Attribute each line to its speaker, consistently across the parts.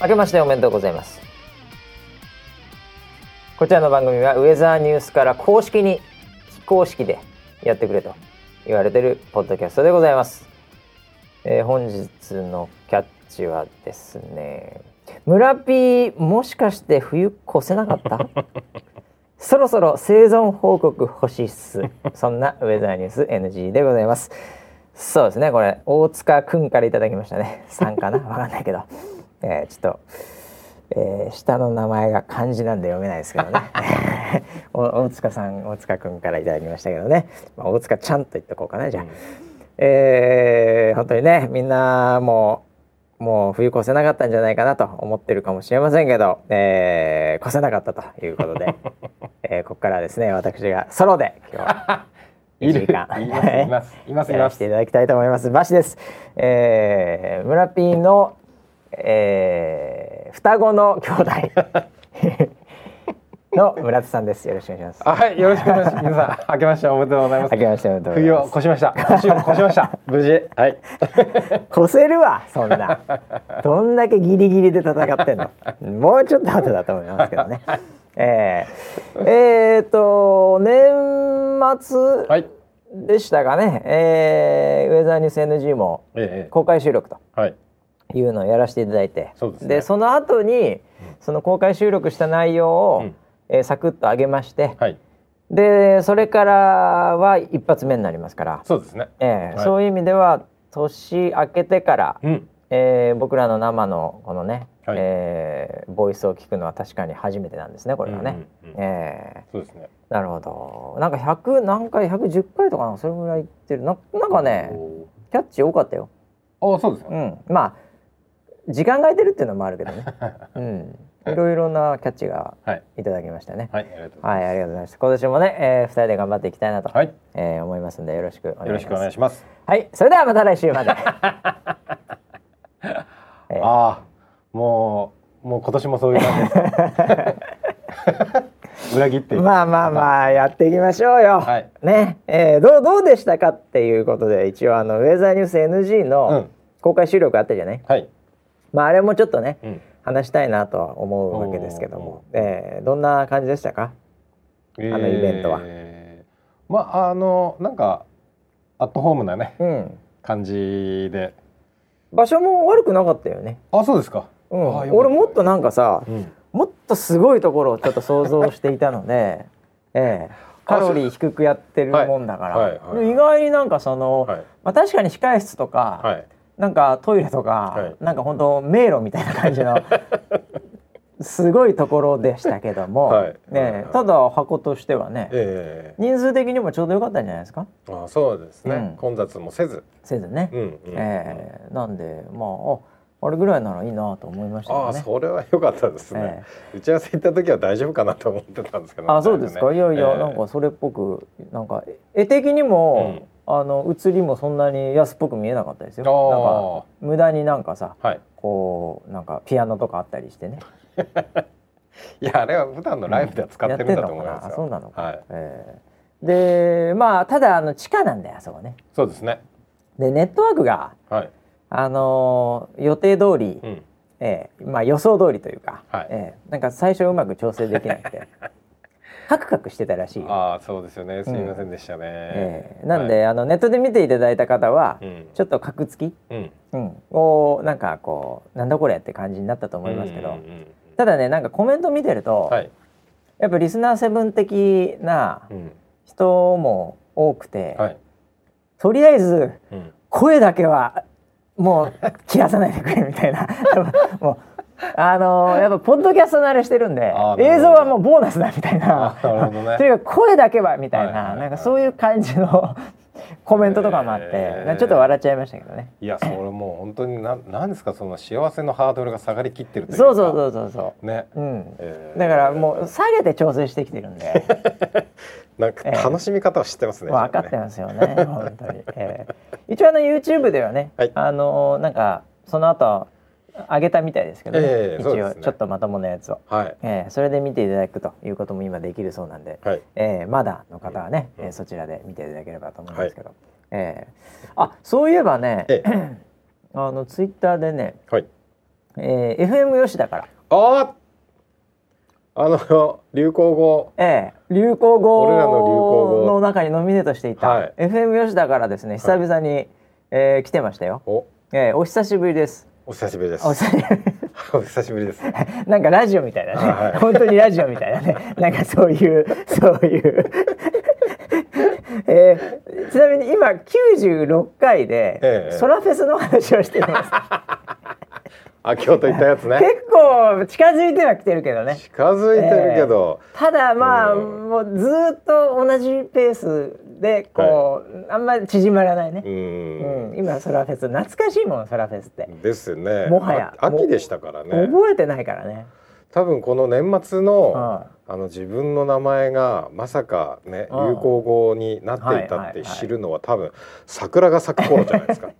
Speaker 1: 明けましておめでとうございます。こちらの番組はウェザーニュースから公式に非公式でやってくれと言われてるポッドキャストでございます、えー本日のキャッチはですね村 P もしかして冬越せなかった？そろそろ生存報告欲しいっす。そんなウェザーニュース NG でございます。そうですねこれ大塚くんからいただきましたね。3かな？わかんないけど、えーちょっと、えー下の名前が漢字なんで読めないですけどね。お大塚さん大塚くんからいただきましたけどね、まあ、大塚ちゃんと言っとこうかなじゃあ、えー本当にねみんなもうもう冬越せなかったんじゃないかなと思ってるかもしれませんけど、えー越せなかったということで、えーここからはですね私がソロで今日は 1時間
Speaker 2: いますいますいますいます。
Speaker 1: やらせていただきたいと思います。バシです、えー、村ピーの、えー、双子の兄弟。の村田さんです。よろしくお願いします。
Speaker 2: あはい。よろしくお願いします。皆さん明けましておめでとうございます。
Speaker 1: 明けましておめでとうござい
Speaker 2: 冬を越しました。年を越しました。無事。はい。
Speaker 1: 越せるわそんな。どんだけギリギリで戦ってんの。もうちょっと後だと思いますけどね。えー、えー、と年末
Speaker 2: はい
Speaker 1: でしたかね、えーウェザーニュース NG も
Speaker 2: ええ。
Speaker 1: 公開収録と。
Speaker 2: はい
Speaker 1: いうのをやらせていただいて。
Speaker 2: そうですね。
Speaker 1: その後にその公開収録した内容を、
Speaker 2: うん。
Speaker 1: えーサクッと上げまして、
Speaker 2: はい。
Speaker 1: でそれからは一発目になりますから、
Speaker 2: そうですね。
Speaker 1: えー
Speaker 2: はい。
Speaker 1: そういう意味では年明けてから、
Speaker 2: うん。
Speaker 1: えー僕らの生のこのね、
Speaker 2: はい。
Speaker 1: えーボイスを聞くのは確かに初めてなんですねこれはね。
Speaker 2: う
Speaker 1: え
Speaker 2: そうですね。
Speaker 1: ーなるほど。なんか100何回110回とかそれぐらいいってる。ななんかねキャッチ多かったよ。
Speaker 2: おーそうですよ
Speaker 1: うん、まあ時間が空いてるっていうのもあるけどね。うん、いろいろなキャッチが
Speaker 2: はい
Speaker 1: いただきましたね。
Speaker 2: はいありがとうござ
Speaker 1: はいありがとうございます。今年もね、えー、二人で頑張っていきたいなと、
Speaker 2: すはい
Speaker 1: えー思いますんでよろしくお願いします。
Speaker 2: よろしくお願いします
Speaker 1: はい、それではまた来週まで。えー
Speaker 2: ああもうもう今年もそういう感じです 裏切って
Speaker 1: まあまあまあやっていきましょうよ。
Speaker 2: はい
Speaker 1: ね、えーどうどうでしたかっていうことで一応あのウェザーニュース NG
Speaker 2: う
Speaker 1: の
Speaker 2: ん
Speaker 1: 公開収録あったじゃない？
Speaker 2: はい
Speaker 1: まああれもちょっとね
Speaker 2: うん。
Speaker 1: 話したいなとは思うわけですけども、えーどんな感じでしたか？
Speaker 2: あ
Speaker 1: のイベントは。
Speaker 2: まああのなんかアットホームなね
Speaker 1: うん。
Speaker 2: 感じで。
Speaker 1: 場所も悪くなかったよね。
Speaker 2: あそうですか。
Speaker 1: うん。俺もっとなんかさ、
Speaker 2: うん。
Speaker 1: もっとすごいところをちょっと想像していたので、ええ、カロリー低くやってるもんだから、
Speaker 2: はいはいはい。
Speaker 1: 意外になんかその、
Speaker 2: はい。
Speaker 1: まあ、確かに控室とか、
Speaker 2: はい
Speaker 1: なんかトイレとか、
Speaker 2: はい。
Speaker 1: なんか本当迷路みたいな感じの すごいところでしたけども、
Speaker 2: はい。はい
Speaker 1: ね
Speaker 2: はい。
Speaker 1: ただ箱としてはね、
Speaker 2: え
Speaker 1: 人数的にもちょうどよかったんじゃないですか？
Speaker 2: えあそうですね、
Speaker 1: うん。
Speaker 2: 混雑もせず。
Speaker 1: せずね、
Speaker 2: うんうん
Speaker 1: ええ。なんでまあああれぐらいならいいなと思いましたね。
Speaker 2: あそれは良かったですね、打ち合わせ行った時は大丈夫かなと思ってたんですけど
Speaker 1: あそうですか、いやいや、なんかそれっぽくなんか絵的にも、あの写りもそんなに安っぽく見えなかったですよ。なんか無駄になんかさ
Speaker 2: はい。
Speaker 1: こうなんかピアノとかあったりしてね。
Speaker 2: いやあれは普段のライブでは使ってるんだと思いますよ、
Speaker 1: やってんのかなあそうなのか、
Speaker 2: はい。
Speaker 1: えー。でまあただあの地下なんだよあそこね。
Speaker 2: そうですね。
Speaker 1: でネットワークが
Speaker 2: はい。
Speaker 1: あのー予定通り、
Speaker 2: うん。
Speaker 1: えーまあ予想通りというか、
Speaker 2: はい。
Speaker 1: えーなんか最初うまく調整できなくて カクカクしてたらしいよ。
Speaker 2: ああそうですよね。すみませんでしたね、
Speaker 1: えーなんで、あのネットで見ていただいた方は、
Speaker 2: うん。
Speaker 1: ちょっとカクつき、
Speaker 2: うん。
Speaker 1: うん、をなんかこうなんだこれって感じになったと思いますけど、
Speaker 2: うんうんうん。
Speaker 1: ただねなんかコメント見てると、
Speaker 2: はい、
Speaker 1: やっぱリスナーセブン的な
Speaker 2: うん。
Speaker 1: 人も多くて、
Speaker 2: はい。
Speaker 1: とりあえず
Speaker 2: うん、
Speaker 1: 声だけはもう切らさないでくれみたいな。もうあのーやっぱポッドキャスト慣れしてるんで映像はもうボーナスだみたいな。とにかく声だけはみたいな、なんかそういう感じの コメントとかもあって、
Speaker 2: えー。
Speaker 1: ちょっと笑っちゃいましたけどね。
Speaker 2: いやそれもう本当になんなんですかその幸せのハードルが下がりきってるというか。
Speaker 1: そうそうそうそうそう。
Speaker 2: ね、
Speaker 1: うん。
Speaker 2: えー。
Speaker 1: だからもう下げて調整してきてるんで。
Speaker 2: なんか楽しみ方を知ってますね、
Speaker 1: 分かってますよね本当に、えー一応あの YouTube ではね、
Speaker 2: はい。
Speaker 1: あのなんかその後上げたみたいですけどね、
Speaker 2: ええそうですね。
Speaker 1: 一応ちょっとまともなやつを、
Speaker 2: はい。
Speaker 1: えーそれで見ていただくということも今できるそうなんで、
Speaker 2: はい。
Speaker 1: えーまだの方はね、
Speaker 2: うん。
Speaker 1: えーそちらで見ていただければと思いますけど、えーあそういえばね、
Speaker 2: え
Speaker 1: あのツイッターでね、
Speaker 2: はい。
Speaker 1: えー、FM 吉田から。
Speaker 2: ああの流行語。
Speaker 1: ええ流行語
Speaker 2: 俺らの流行語。
Speaker 1: の中にノミネートしていた、
Speaker 2: はい。
Speaker 1: FM 吉田からですね久々に、えー来てましたよ、
Speaker 2: お。
Speaker 1: えーお久しぶりです
Speaker 2: お久しぶりです。
Speaker 1: お久しぶり。
Speaker 2: です。
Speaker 1: なんかラジオみたいだね、
Speaker 2: はい
Speaker 1: 本当にラジオみたいだね。なんかそういうそういう。えーちなみに今96回で、
Speaker 2: ええ。
Speaker 1: ソラフェスの話をしてます。
Speaker 2: あ京都行ったやつね。
Speaker 1: 結構近づいてはきてるけどね。
Speaker 2: 近づいてるけど、
Speaker 1: ただまあ、
Speaker 2: うん。
Speaker 1: もうずーっと同じペースでこう、あんまり縮まらないね。
Speaker 2: う、ん。
Speaker 1: うん。今ソラフェス懐かしいもんソラフェスって、
Speaker 2: ですね。
Speaker 1: もはや。
Speaker 2: あ秋でしたからね。
Speaker 1: 覚えてないからね、
Speaker 2: 多分この年末の、
Speaker 1: は
Speaker 2: あの自分の名前がまさかね
Speaker 1: うん。
Speaker 2: 流行語になっていたっ
Speaker 1: はいはいはい。
Speaker 2: て知るのは多分桜が咲く頃じゃないですか。
Speaker 1: い、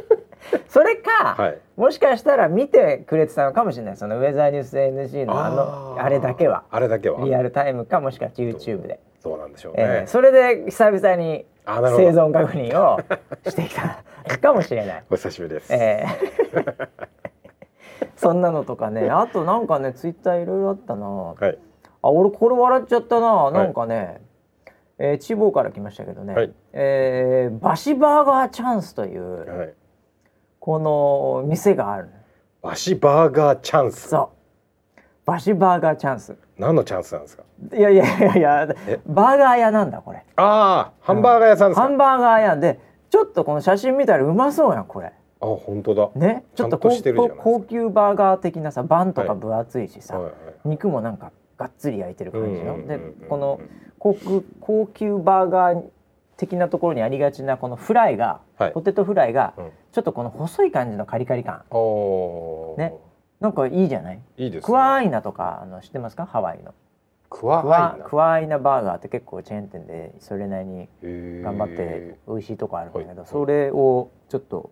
Speaker 1: それか、
Speaker 2: はい。
Speaker 1: もしかしたら見てくれてたのかもしれない。そのウェザーニュース NG のあの
Speaker 2: ー。
Speaker 1: あれだけは。
Speaker 2: あれだけは。
Speaker 1: リアルタイムかもしくは YouTube で、
Speaker 2: そうなんでしょう
Speaker 1: えー
Speaker 2: ね。
Speaker 1: それで久々に。生存確認をしてきたかもしれない。
Speaker 2: お久しぶりです。
Speaker 1: えー そんなのとかねあとなんかねツイッターいろいろあったな
Speaker 2: はい。
Speaker 1: あ俺これ笑っちゃったな、
Speaker 2: い
Speaker 1: なんかね、えー、地方から来ましたけどね、
Speaker 2: はい
Speaker 1: えーバシバーガーチャンスという、
Speaker 2: はい。
Speaker 1: この店がある
Speaker 2: バシバーガーチャンス。
Speaker 1: そうバシバーガーチャンス
Speaker 2: 何のチャンスなんですか？
Speaker 1: いやいやいやバーガー屋なんだこれ。
Speaker 2: ああ、ハンバーガー屋さんですか？
Speaker 1: ハンバーガー屋でちょっとこの写真見たらうまそうやんこれ。
Speaker 2: あ、本当だ。
Speaker 1: ね？ちょっと高級バーガー的なさバンとか
Speaker 2: はい。
Speaker 1: 分厚いしさ、
Speaker 2: はいはい。
Speaker 1: 肉もなんかがっつり焼いてる感じの、
Speaker 2: うんうんうんうん。
Speaker 1: でこの高級高級バーガー的なところにありがちなこのフライが、
Speaker 2: はい。
Speaker 1: ポテトフライが、
Speaker 2: うん。
Speaker 1: ちょっとこの細い感じのカリカリ感。
Speaker 2: おおー。
Speaker 1: ね？なんかいいじゃない？
Speaker 2: いいです、ね。
Speaker 1: クワアイナとかあの知ってますか？ハワイの
Speaker 2: クワ
Speaker 1: クワ
Speaker 2: アイナ。
Speaker 1: バーガーって結構チェーン店でそれなりに頑張って美味しいとこあるんだけど、
Speaker 2: はい。
Speaker 1: それをちょっと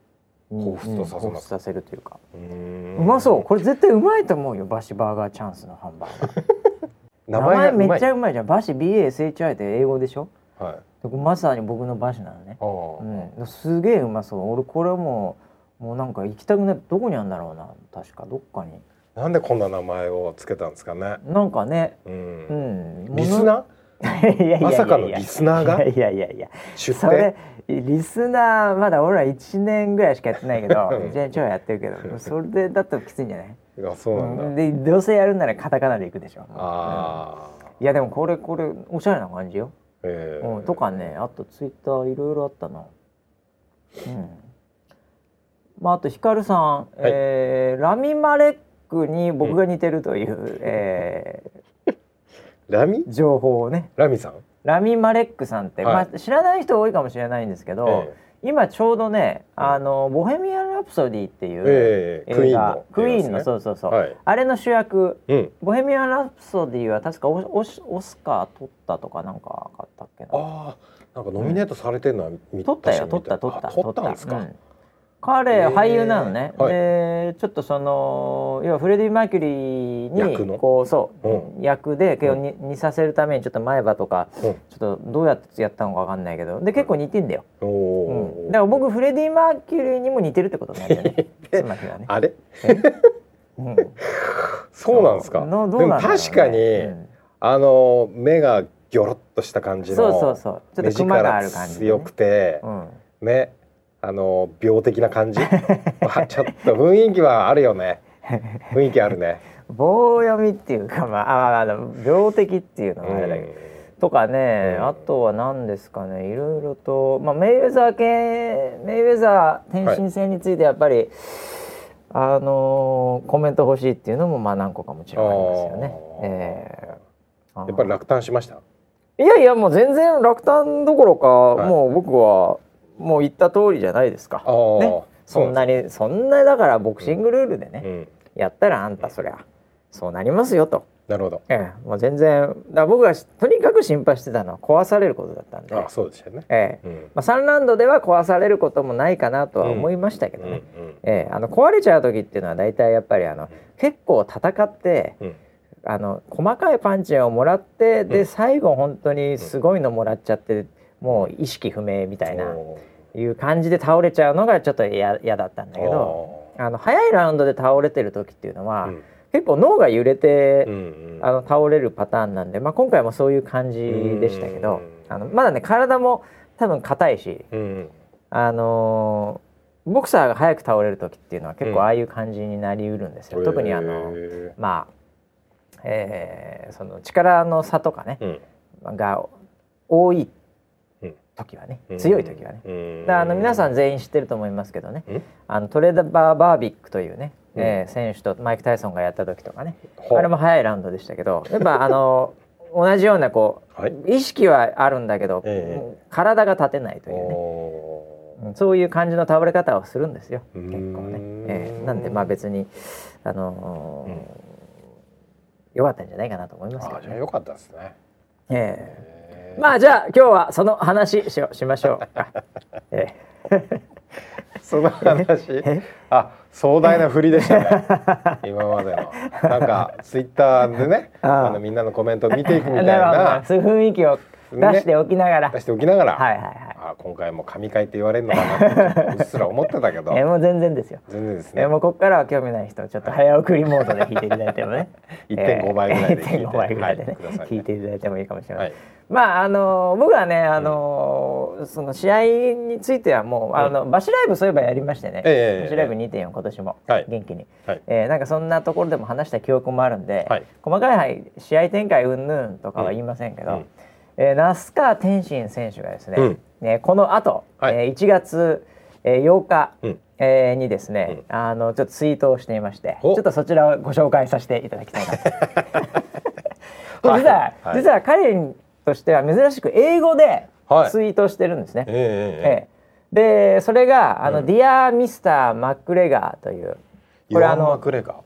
Speaker 1: に
Speaker 2: 彷彿とさせ
Speaker 1: うんさせるというか。
Speaker 2: う
Speaker 1: まそう。これ絶対うまいと思うよバシバーガーチャンスのハンバーガー。名
Speaker 2: 名前
Speaker 1: めっちゃ
Speaker 2: う
Speaker 1: うまいじゃん。バシ BASHI って英語でしょ？
Speaker 2: はい。
Speaker 1: まさに僕のバシなのね、うん、すげえうまそう。俺これもうもうなんか行きたくなってどこにあるんだろうな確か。どっかに
Speaker 2: なんでこんな名前をつけたんですかね。
Speaker 1: なんかね。
Speaker 2: う。
Speaker 1: うん。ん
Speaker 2: リスナ
Speaker 1: ー？
Speaker 2: まさかのリスナーが？
Speaker 1: いやいやいや
Speaker 2: ー出
Speaker 1: それ
Speaker 2: 店。
Speaker 1: リスナーまだ俺ら1年ぐらいしかやってないけど
Speaker 2: うん。
Speaker 1: じゃあ超やってるけどそれでだったらきついんじゃない？
Speaker 2: あ、そうなんだ。
Speaker 1: うん。でどうせやるんならカタカナでいくでしょ。
Speaker 2: ああ。
Speaker 1: いやでもこれこれおしゃれな感じよ、
Speaker 2: ええ。
Speaker 1: うん、とかねあとツイッターいろいろあったな。うん。まああとヒカルさん、えーラミマレックに僕が似てるという、え
Speaker 2: ラミ？
Speaker 1: ー情報をね。
Speaker 2: ラミさん？
Speaker 1: ラミマレックさんって、
Speaker 2: はい。
Speaker 1: まあ、知らない人多いかもしれないんですけど、
Speaker 2: え
Speaker 1: 今ちょうどね「あのボヘミアン・ラプソディ」っていう
Speaker 2: ええ
Speaker 1: 映画、
Speaker 2: クイーンの
Speaker 1: ーンの
Speaker 2: ね。
Speaker 1: そうそうそう、
Speaker 2: はい。
Speaker 1: あれの主役。
Speaker 2: うん。
Speaker 1: ボヘミアン・ラプソディは確かオオスオスカー取ったとかなんかあったっけな。
Speaker 2: ああ、なんかノミネートされてるのは見
Speaker 1: 取ったよ取った取った
Speaker 2: 取ったんですか？
Speaker 1: うん彼俳優なのね、
Speaker 2: はい。
Speaker 1: でちょっとその要はフレディ・マーキュリーにこうそう、
Speaker 2: う
Speaker 1: 役で結構に似させるためにちょっと前歯とか
Speaker 2: うん。
Speaker 1: ちょっとどうやってやったのかわかんないけどで結構似てんだよ、
Speaker 2: お
Speaker 1: う
Speaker 2: お、
Speaker 1: ん、だから僕フレディ・マーキュリーにも似てるってことになるよね。ね、
Speaker 2: あれ？
Speaker 1: うん、
Speaker 2: そうなんですか？
Speaker 1: のどうなんね。
Speaker 2: 確かに、
Speaker 1: うん。
Speaker 2: あの目がギョロッとした感じの
Speaker 1: そうそうそう。ちょっとクマがある感じでね、
Speaker 2: 強くて、
Speaker 1: うん。
Speaker 2: ねあの病的な感じ？あちょっと雰囲気はあるよね。雰囲気あるね。
Speaker 1: 棒読みっていうかまああ病的っていうのはあれだけど、とかね、
Speaker 2: うん。
Speaker 1: あとは何ですかね。いろいろと、まあ、メイウェザー系メイウェザー天心戦についてやっぱり、あのーコメント欲しいっていうのもまあ何個かもちろんありますよね。えー
Speaker 2: やっぱり落胆しました？
Speaker 1: いやいやもう全然落胆どころか、
Speaker 2: い。
Speaker 1: もう僕はもう言った通りじゃないですか。ね、そんな
Speaker 2: に、
Speaker 1: にそんなだからボクシングルールでね、
Speaker 2: うん、
Speaker 1: やったらあんたそりゃそうなりますよと。
Speaker 2: なるほど。
Speaker 1: ええ、もう全然だ僕がしとにかく心配してたのは壊されることだったんで、
Speaker 2: あそうでしたよね、
Speaker 1: ええ。
Speaker 2: うん。
Speaker 1: まあ、サンランドでは壊されることもないかなとは思いましたけどね、
Speaker 2: うん。うん。
Speaker 1: ええ、あの壊れちゃう時っていうのは大体やっぱりあの結構戦って
Speaker 2: うん。
Speaker 1: あの細かいパンチをもらってで、
Speaker 2: うん。
Speaker 1: 最後本当にすごいのもらっちゃってもう意識不明みたいな。
Speaker 2: お
Speaker 1: いう感じで倒れちゃうのがちょっと嫌嫌だったんだけど。
Speaker 2: ー。
Speaker 1: あの早いラウンドで倒れてる時っていうのは、
Speaker 2: うん。
Speaker 1: 結構脳が揺れて、
Speaker 2: うんうん。
Speaker 1: あの倒れるパターンなんで、まあ、今回もそういう感じでしたけど
Speaker 2: うん
Speaker 1: あのまだね体も多分硬いし、
Speaker 2: うん
Speaker 1: あのーボクサーが早く倒れる時っていうのは結
Speaker 2: うん。
Speaker 1: 構ああいう感じになりうるんですよ。特にあの
Speaker 2: へ
Speaker 1: まあ、えーその力の差とかね、
Speaker 2: ーうん。
Speaker 1: が多い
Speaker 2: うん
Speaker 1: 時はね、
Speaker 2: うん。
Speaker 1: 強い時はね。
Speaker 2: うん。
Speaker 1: だあの皆さん全員知ってると思いますけどね、
Speaker 2: うん。
Speaker 1: あのトレーダーバーバービックというね、
Speaker 2: うん。
Speaker 1: えー選手とマイク・タイソンがやった時とかね、あれも早いラウンドでしたけどやっぱ あの同じようなこう、
Speaker 2: はい。
Speaker 1: 意識はあるんだけど、
Speaker 2: ええ。
Speaker 1: うん体が立てないというね、そういう感じの倒れ方をするんですよ。結構ね、えーなんでまあ別にあのーよかったんじゃないかなと思いますけどね。
Speaker 2: ーあじゃあよかったですね。
Speaker 1: え
Speaker 2: へー
Speaker 1: えまあじゃあ今日はその話しよしましょう。
Speaker 2: その話？
Speaker 1: え？
Speaker 2: あ壮大な振りでしたね。今までの。なんかツイッターでね
Speaker 1: あ
Speaker 2: のみんなのコメントを見ていくみたい
Speaker 1: な。そういう雰囲気を出しておきながら、
Speaker 2: 出しておきながら、
Speaker 1: はいはいはい。
Speaker 2: あ今回も神回って言われるのかなってうっすら思ってたけど。
Speaker 1: えーもう全然ですよ。
Speaker 2: 全然ですね。
Speaker 1: えーもうここからは興味ない人ちょっと早送りモードで聞いていただいてもね。
Speaker 2: 1.5倍ぐらいで聞いて。
Speaker 1: 1.5倍ぐらいでね、聞いていただいてもいいかもしれない、
Speaker 2: はい
Speaker 1: まああの僕はねあの、その試合についてはもう、あのバシライブそういえばやりましてね、
Speaker 2: ええ
Speaker 1: バシライブ2.4今年も。
Speaker 2: はい。
Speaker 1: 元気に、
Speaker 2: はい。
Speaker 1: えーなんかそんなところでも話した記憶もあるんで、
Speaker 2: はい。
Speaker 1: 細かい試合展開云々とかは言いませんけど、
Speaker 2: うん
Speaker 1: えー那須川天心選手がですね、
Speaker 2: うん。
Speaker 1: ねこの後、
Speaker 2: はい。
Speaker 1: えー1月、えー8日、
Speaker 2: うん。
Speaker 1: えーにですね、あのちょっとツイートをしていましてちょっとそちらをご紹介させていただきたいなと。実は、
Speaker 2: はい。
Speaker 1: 実は彼としては珍しく英語で
Speaker 2: はい。
Speaker 1: ツイートしてるんですね。
Speaker 2: えええ
Speaker 1: ええでそれがあの、
Speaker 2: うん。
Speaker 1: Dear Mr. McGregor というこれあのマ
Speaker 2: クレガー、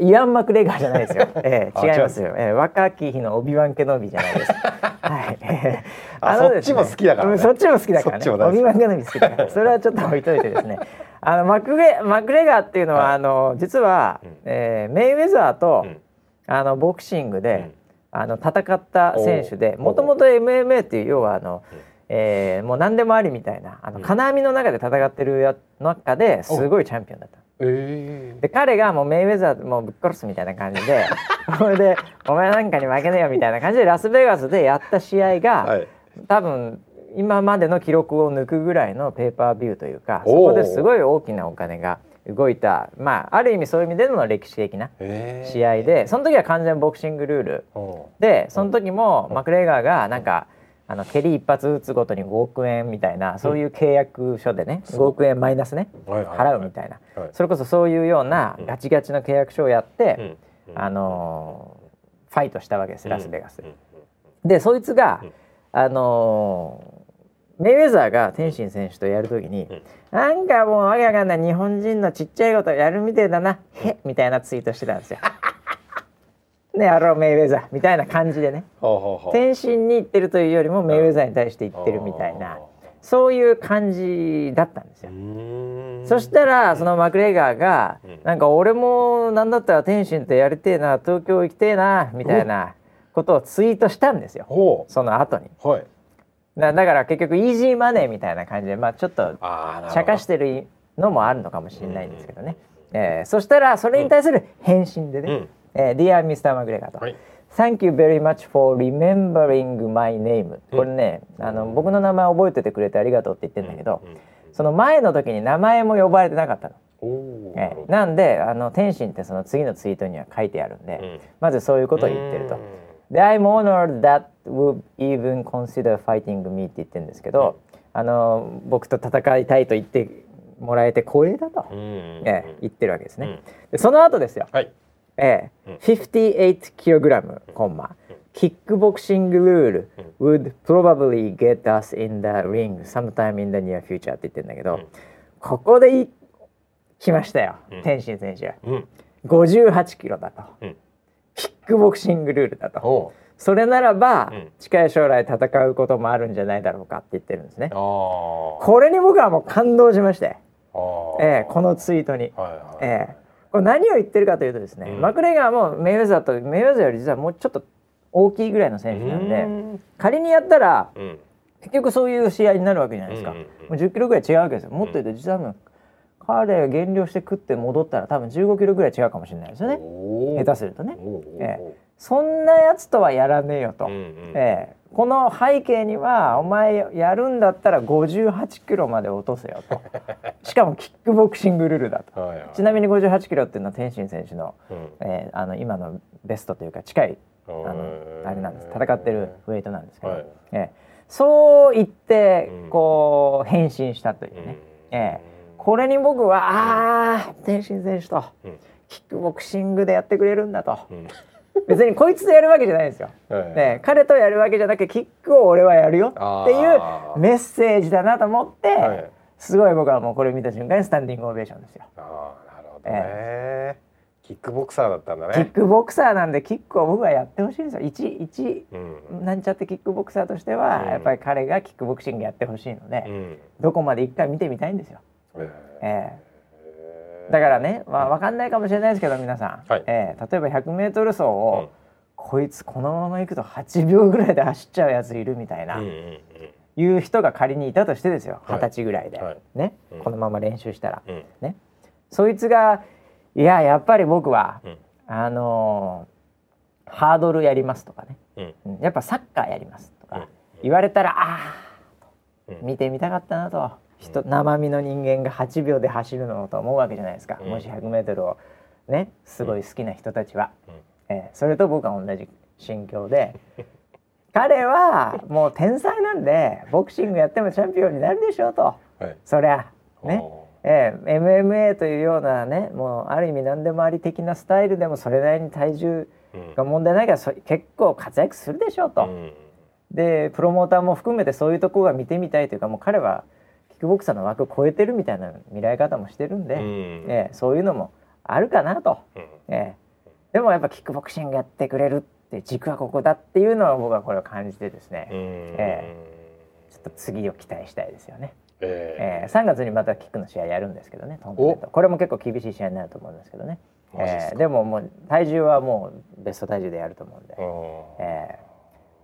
Speaker 1: ユアン・マクレガーじゃないですよ。え
Speaker 2: あ
Speaker 1: え違いますよ。ええ若き日のオビワン・ケノビじゃないです。はい。ええ
Speaker 2: あ
Speaker 1: のね
Speaker 2: そっちも好きだからね
Speaker 1: うんそっちも好きだからね。オビワン・ケノビ好きだから。それはちょっと置いといてですね。あのマクレマクレガーっていうのは、
Speaker 2: はい
Speaker 1: あの実は、
Speaker 2: うん
Speaker 1: えーメイウェザーと、
Speaker 2: うん
Speaker 1: あのボクシングで、
Speaker 2: うん
Speaker 1: あの戦った選手でもともと MMA っていう要はあの、
Speaker 2: うん
Speaker 1: えーもう何でもありみたいなあの
Speaker 2: うん
Speaker 1: 金網の中で戦ってるや中ですごいチャンピオンだった。
Speaker 2: え
Speaker 1: で彼がもうメイウェザーもうぶっ殺すみたいな感じで それで「お前なんかに負けねえよ」みたいな感じでラスベガスでやった試合が、
Speaker 2: はい。
Speaker 1: 多分今までの記録を抜くぐらいのペーパービューというかそこですごい大きなお金が動いたまあある意味そういう意味での歴史的な
Speaker 2: え
Speaker 1: 試合でその時は完全ボクシングルール。
Speaker 2: お
Speaker 1: でその時もマクレガーがなんかあの蹴り一発打つごとに5億円みたいなそういう契約書でね5億円マイナスね払うみたいな。
Speaker 2: はい。
Speaker 1: それこそそういうようなガチガチの契約書をやって、
Speaker 2: うん。
Speaker 1: あのーファイトしたわけですラスベガス。で。そいつが、
Speaker 2: うん。
Speaker 1: あのーメイウェザーが天心選手とやるときに、
Speaker 2: うん。
Speaker 1: なんかもうわけわかんない日本人のちっちゃいことやるみてえだなへみたいなツイートしてたんですよ。ねやろうメイウェザーみたいな感じでね。天心に言ってるというよりもメイウェザーに対して言ってるみたいな。そういう感じだったんですよ。そしたらそのマクレガーが、
Speaker 2: うん。
Speaker 1: なんか俺もなんだったら天心とやりてえな東京行きてえなみたいなことをツイートしたんですよ。
Speaker 2: ほ
Speaker 1: その後に。
Speaker 2: うはい。
Speaker 1: だだから結局イージーマネーみたいな感じでまあちょっと
Speaker 2: ああ
Speaker 1: 茶化してるのもあるのかもしれないんですけどね、えーそしたらそれに対する返信でね。
Speaker 2: うん「
Speaker 1: えー Dear Mr. マクレガー」と
Speaker 2: はい「
Speaker 1: Thank you very much for remembering my name」これね、あの僕の名前覚えててくれてありがとうって言ってるんだけど、
Speaker 2: うん
Speaker 1: その前の時に名前も呼ばれてなかったの。ええなんであの天心ってその次のツイートには書いてあるんで、
Speaker 2: うん。
Speaker 1: まずそういうことを言ってると。で「I'm honored that would even consider fighting me」って言ってるんですけど、あの僕と戦いたいと言ってもらえて光栄だと、ええ言ってるわけですね。
Speaker 2: うん。
Speaker 1: でその後ですよ、
Speaker 2: はい
Speaker 1: ええ。
Speaker 2: うん。
Speaker 1: 58kg コンマキックボクシングルール would probably get us in the ring sometime in the near future って言ってるんだけど、
Speaker 2: ん。
Speaker 1: ここでい来ましたよ、
Speaker 2: うん。
Speaker 1: 天心選手。
Speaker 2: うん。
Speaker 1: 58キロだと、
Speaker 2: うん。
Speaker 1: キックボクシングルールだと。
Speaker 2: お
Speaker 1: それならば、
Speaker 2: うん。
Speaker 1: 近い将来戦うこともあるんじゃないだろうかって言ってるんですね。これに僕はもう感動しまして、ええこのツイートに、ええこれ何を言ってるかというとですね、
Speaker 2: うん。
Speaker 1: マクレガーもメイウェザーとメイウェザーより実はもうちょっと大きいぐらいの選手なんで
Speaker 2: うん。
Speaker 1: 仮にやったら
Speaker 2: うん。
Speaker 1: 結局そういう試合になるわけじゃないですか、
Speaker 2: うんうんうん。
Speaker 1: もう10キロぐらい違うわけですよ。もっと言うと実は多分彼減量して食って戻ったら多分15キロぐらい違うかもしれないですよね。下手するとね。えそんなやつとはやらねえよと、
Speaker 2: うんうん。
Speaker 1: ええ。この背景にはお前やるんだったら58キロまで落とせよと。しかもキックボクシングルールだと。
Speaker 2: はいはい。
Speaker 1: ちなみに58キロっていうのは天心選手の,、
Speaker 2: うん。
Speaker 1: えーあの今のベストというか近いあのあれなんです。戦ってるウェイトなんですけど、
Speaker 2: はい。
Speaker 1: ええ。そう言って
Speaker 2: うん。
Speaker 1: こう変身したというね、ええ。これに僕はああ天心選手と
Speaker 2: うん。
Speaker 1: キックボクシングでやってくれるんだと。
Speaker 2: うん
Speaker 1: 別にこいつとやるわけじゃないんですよ。
Speaker 2: はい
Speaker 1: ね、彼とやるわけじゃなくてキックを俺はやるよっていうメッセージだなと思って、
Speaker 2: はい。
Speaker 1: すごい僕はもうこれ見た瞬間にスタンディングオベーションですよ。
Speaker 2: ああなるほどね、キックボクサーだったんだ
Speaker 1: キッ
Speaker 2: ね
Speaker 1: クボクサーなんでキックを僕はやってほしいんですよ。一一
Speaker 2: うん。
Speaker 1: なんちゃってキックボクサーとしては、
Speaker 2: うん。
Speaker 1: やっぱり彼がキックボクシングやってほしいので、
Speaker 2: うん。
Speaker 1: どこまで一回見てみたいんですよ。
Speaker 2: え
Speaker 1: え。
Speaker 2: ー
Speaker 1: えだからね、まあ、わかんないかもしれないですけど皆さん、
Speaker 2: はい。
Speaker 1: ええ例えば 100m 走を、
Speaker 2: うん。
Speaker 1: こいつこのまま行くと8秒ぐらいで走っちゃうやついるみたいな、
Speaker 2: うんうんうん。
Speaker 1: いう人が仮にいたとしてですよ。
Speaker 2: はい。
Speaker 1: 二十歳ぐらいで、
Speaker 2: はい。
Speaker 1: ね、
Speaker 2: うん。
Speaker 1: このまま練習したら、
Speaker 2: うん。
Speaker 1: ね。そいつが「いややっぱり僕は、
Speaker 2: うん。
Speaker 1: あのーハードルやります」とかね、やっぱサッカーやります」とか
Speaker 2: うん。
Speaker 1: 言われたら「ああ
Speaker 2: うん。
Speaker 1: 見てみたかったな」と。人生身の人間が8秒で走るのと思うわけじゃないですか、
Speaker 2: うん。
Speaker 1: もし 100m をねすごい好きな人たちは、
Speaker 2: うん。
Speaker 1: えーそれと僕は同じ心境で。彼はもう天才なんでボクシングやってもチャンピオンになるでしょうと。
Speaker 2: はい。
Speaker 1: そりゃね、
Speaker 2: お
Speaker 1: えー MMA というようなねもうある意味何でもあり的なスタイルでもそれなりに体重が問題ないからそ結構活躍するでしょうと、
Speaker 2: うん。
Speaker 1: でプロモーターも含めてそういうとこが見てみたいというかもう彼はキックボクサーの枠を超えてるみたいな見られ方もしてるんで、
Speaker 2: うん。
Speaker 1: えーそういうのもあるかなと。
Speaker 2: うん。
Speaker 1: ええ。でもやっぱキックボクシングやってくれるって軸はここだっていうのは僕はこれを感じてですね、
Speaker 2: うん。
Speaker 1: えちょっと次を期待したいですよね、
Speaker 2: え
Speaker 1: え。え3月にまたキックの試合やるんですけどねこれも結構厳しい試合になると思うんですけどね、ええ。でももう体重はもうベスト体重でやると思うんで、ええ。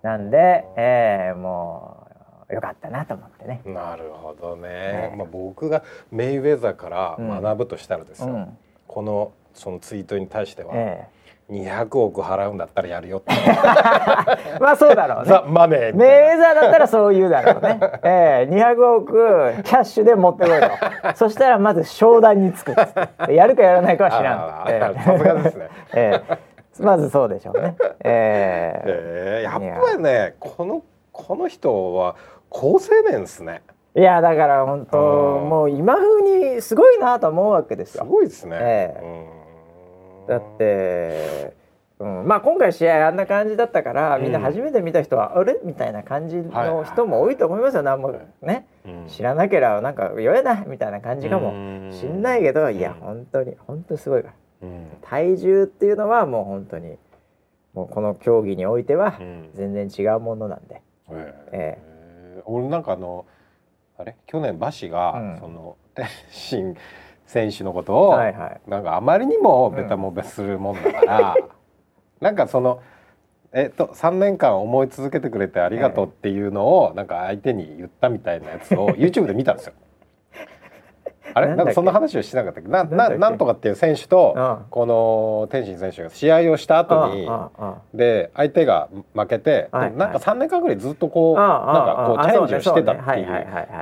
Speaker 1: なんで、ええもうよかったなと思ってね、
Speaker 2: なるほどね、
Speaker 1: ね。
Speaker 2: まあ、僕がメイウェザーから学ぶとしたらですよ、
Speaker 1: うん。
Speaker 2: このそのツイートに対しては、
Speaker 1: え
Speaker 2: 200億払うんだったらやるよって。
Speaker 1: え まあそうだろうね。
Speaker 2: ザ・マネーみ
Speaker 1: メーザーだったらそう言うだろうね。ええ。200億キャッシュで持ってこいと。そしたらまず商談につく。やるかやらないかは知らん。
Speaker 2: さすがですね。
Speaker 1: ええ。まずそうでしょうね。ええ。
Speaker 2: えー、やっぱりねこのこの人は好青年ですね。
Speaker 1: いやだから本当
Speaker 2: うん。
Speaker 1: もう今風にすごいなと思うわけです
Speaker 2: す
Speaker 1: よ。
Speaker 2: ごいですね、
Speaker 1: え
Speaker 2: うん。
Speaker 1: だって。うん、まあ今回試合あんな感じだったからみんな初めて見た人は、あれ？みたいな感じの人も多いと思いますよ、なんもね、
Speaker 2: うん。
Speaker 1: 知らなければなんか弱えなみたいな感じかもしんないけどいや
Speaker 2: うん。
Speaker 1: 本当に本当にすごいから
Speaker 2: うん。
Speaker 1: 体重っていうのはもう本当にもうこの競技においては
Speaker 2: うん。
Speaker 1: 全然違うものなんで、
Speaker 2: えー俺なんかあのあれ？去年馬氏が、
Speaker 1: うん。
Speaker 2: その天心選手のことを、
Speaker 1: はいはい。
Speaker 2: なんかあまりにもベタもべするもんだから、なんかそのえっと3年間思い続けてくれてありがとうっていうのを、なんか相手に言ったみたいなやつを YouTube で見たんですよ。あれ？
Speaker 1: な
Speaker 2: んんかそんな話をしてなかったっけ？な
Speaker 1: な
Speaker 2: ななんとかっていう選手と、
Speaker 1: うん。
Speaker 2: この天心選手が試合をした後にで相手が負けて、
Speaker 1: はい
Speaker 2: なんか3年間ぐらいずっとこう、
Speaker 1: あ
Speaker 2: なんかこう
Speaker 1: あ
Speaker 2: チャレンジをしてたってい
Speaker 1: そう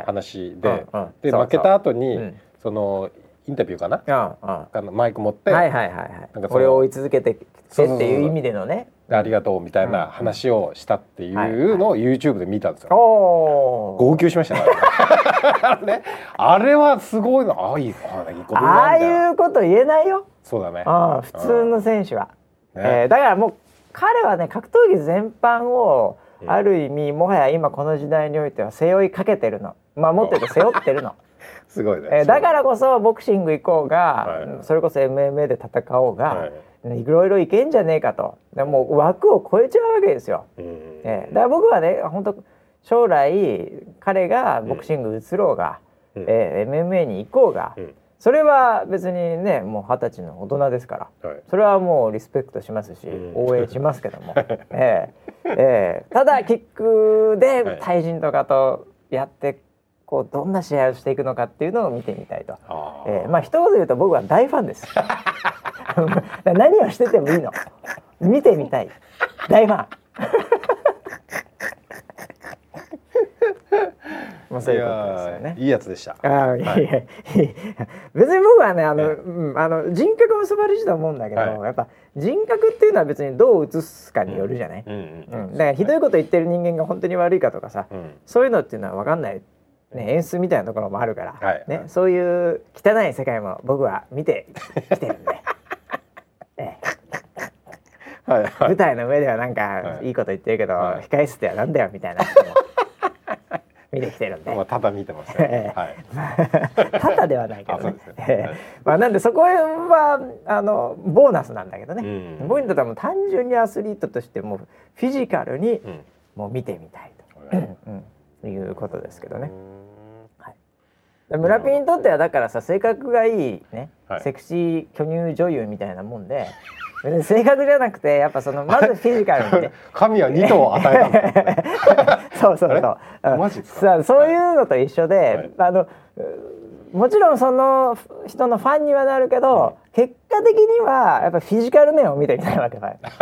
Speaker 2: 話でで負けた後に、
Speaker 1: うん。
Speaker 2: そのインタビューかな？マイク持って、
Speaker 1: はいはいはいはい。
Speaker 2: なんかその
Speaker 1: これを追い続けてって
Speaker 2: そうそうそうそう
Speaker 1: いう意味でのね
Speaker 2: ありがとうみたいな話をしたっていうのを YouTube で見たんですよ。号泣しましたね。ね あれはすごいの。ああいいこと
Speaker 1: ああ
Speaker 2: い
Speaker 1: うこと言えないよ。
Speaker 2: そうだね。
Speaker 1: 普通の選手は、
Speaker 2: ね。
Speaker 1: えーだからもう彼はね格闘技全般を
Speaker 2: うん。
Speaker 1: ある意味もはや今この時代においては背負いかけてるの。まあもっと言うと背負ってるの、
Speaker 2: すごいね。
Speaker 1: えーだからこそボクシング行こうが、
Speaker 2: はい。
Speaker 1: それこそ MMA で戦おうが、
Speaker 2: はい
Speaker 1: いろいろいけんじゃねえかと。でもう枠を超えちゃうわけですよ。
Speaker 2: うん。
Speaker 1: えーだから僕はね本当将来彼がボクシング移ろうが、
Speaker 2: うん。
Speaker 1: えー MMA に行こうが、
Speaker 2: うん。
Speaker 1: それは別にねもう二十歳の大人ですから。
Speaker 2: はい。
Speaker 1: それはもうリスペクトしますし、
Speaker 2: うん。
Speaker 1: 応援しますけども、ええ。ええ。ただキックで対人とかとやってこうどんな試合をしていくのかっていうのを見てみたいと。
Speaker 2: あ
Speaker 1: えーまあ一言で言うと僕は大ファンです。何をしててもいいの。見てみたい。大ファン。まあそういうことですよね。
Speaker 2: いいやつでした。
Speaker 1: ああいやいやいや別に僕はねあの、
Speaker 2: ええ
Speaker 1: うん、あの人格も素晴らしいと思うんだけど、
Speaker 2: はい
Speaker 1: やっぱ人格っていうのは別にどう映すかによるじゃない、
Speaker 2: うん
Speaker 1: うんだからひどいこと言ってる人間が本当に悪いかとかさ、
Speaker 2: うん
Speaker 1: そういうのっていうのは分かんない、ね、演出みたいなところもあるから、
Speaker 2: はい。
Speaker 1: ね、そういう汚い世界も僕は見てきてるんで、ええ。
Speaker 2: はいはい。
Speaker 1: 舞台の上ではなんか
Speaker 2: はい。
Speaker 1: いいこと言ってるけど、
Speaker 2: はい。
Speaker 1: 控え室ではなんだよみたいな 見てきてるんで。
Speaker 2: まあただ見てますはい。
Speaker 1: ただではないけどね。まあなんでそこはあのボーナスなんだけどね。
Speaker 2: うん。
Speaker 1: 僕にとってはもう単純にアスリートとしてもうフィジカルに
Speaker 2: うん。
Speaker 1: もう見てみたいと、
Speaker 2: はい。
Speaker 1: うん、いうことですけどね。村ピンにとってはだからさ性格がいいね、
Speaker 2: はい。
Speaker 1: セクシー巨乳女優みたいなもんで。性格じゃなくてやっぱそのまずフィジカルにね。
Speaker 2: 神は二頭を与えたんですね。
Speaker 1: そうそう。そううん。
Speaker 2: マジ
Speaker 1: さあそういうのと一緒で、
Speaker 2: はい。
Speaker 1: あのうもちろんその人のファンにはなるけど、結果的にはやっぱフィジカル面を見てみたいわけだよ。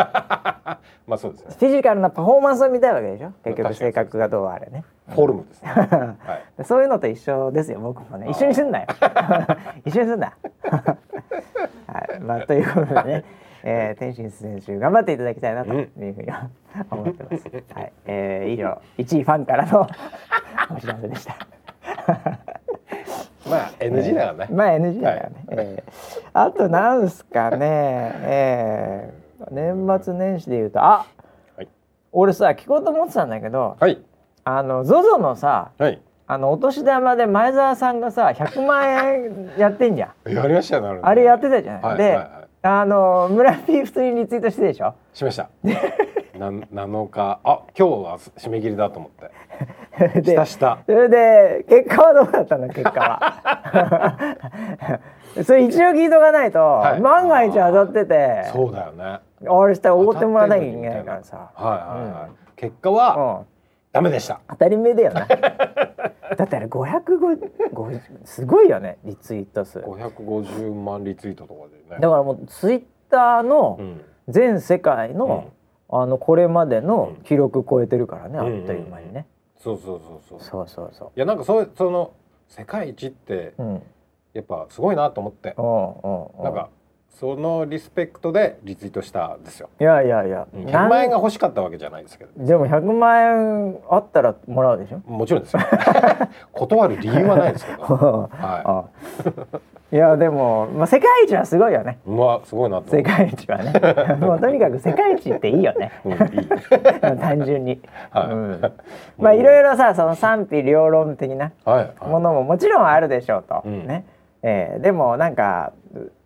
Speaker 2: まあそうですね。
Speaker 1: フィジカルなパフォーマンスを見たいわけでしょ？結局性格がどうあれね
Speaker 2: フォルムですね。はい。
Speaker 1: そういうのと一緒ですよ僕もね。一緒にすんなよ。一緒にすんな。はい。まあということでね。えー、天心選手頑張っていただきたいなというふうに思ってます、はい、えー、以上一位ファンからの お知らせでした。
Speaker 2: まあ NG だからね。
Speaker 1: まあ NG だからね、えーあとなんすかね、えー、年末年始で言うとあ
Speaker 2: はい。
Speaker 1: 俺さ聞こうと思ってたんだけど
Speaker 2: はい。
Speaker 1: あの ZOZO のさ
Speaker 2: はい。
Speaker 1: あのお年玉で前澤さんがさ100万円やってんじゃん。
Speaker 2: やりましたよなるほど。
Speaker 1: あれやってたじゃない、で、
Speaker 2: はいはいはい。
Speaker 1: あの村 P 普通にリツイートしてでしょ。
Speaker 2: しました。な7日あ今日は締め切りだと思って。
Speaker 1: で
Speaker 2: したした。
Speaker 1: それで結果はどうだったの結果は。それ一応聞いとかないと、
Speaker 2: はい。
Speaker 1: 万が一当たってて
Speaker 2: そうだよね。
Speaker 1: あれしたらおごってもらわなきゃいけないからさ、
Speaker 2: はいはいはい。
Speaker 1: うん。
Speaker 2: 結果は
Speaker 1: うん、
Speaker 2: ダメでした。
Speaker 1: 当たり前だよな だってあれ550すごいよねリツイート数だか
Speaker 2: 550万リツイートとかでね。
Speaker 1: らもうツイッターの
Speaker 2: うん。
Speaker 1: 全世界の、あのこれまでの記録超えてるからね、
Speaker 2: うん
Speaker 1: あっという間にね、
Speaker 2: そうそうそうそう。
Speaker 1: そうそうそ
Speaker 2: いやなんかそうその世界一って
Speaker 1: ううん
Speaker 2: やっぱすごいなと思って
Speaker 1: う。んうんうん
Speaker 2: なんかそのリスペクトでリツイートしたんですよ。
Speaker 1: いやいやいや、
Speaker 2: 100万円が欲しかったわけじゃないですけど。
Speaker 1: でも100万円あったらもらうでしょ？
Speaker 2: もちろんですよ。断る理由はないですけど。は
Speaker 1: あいやでも、まあ、世界一はすごいよね
Speaker 2: い。まあすごいな
Speaker 1: 世
Speaker 2: う。
Speaker 1: 界一はね もうとにかく世界一っていいよね
Speaker 2: うんいい。
Speaker 1: 単純に、
Speaker 2: はい
Speaker 1: うん、まあいろいろさその賛否両論的な
Speaker 2: はい。
Speaker 1: ものももちろんあるでしょうと、
Speaker 2: うん
Speaker 1: ね、えーでもなんかう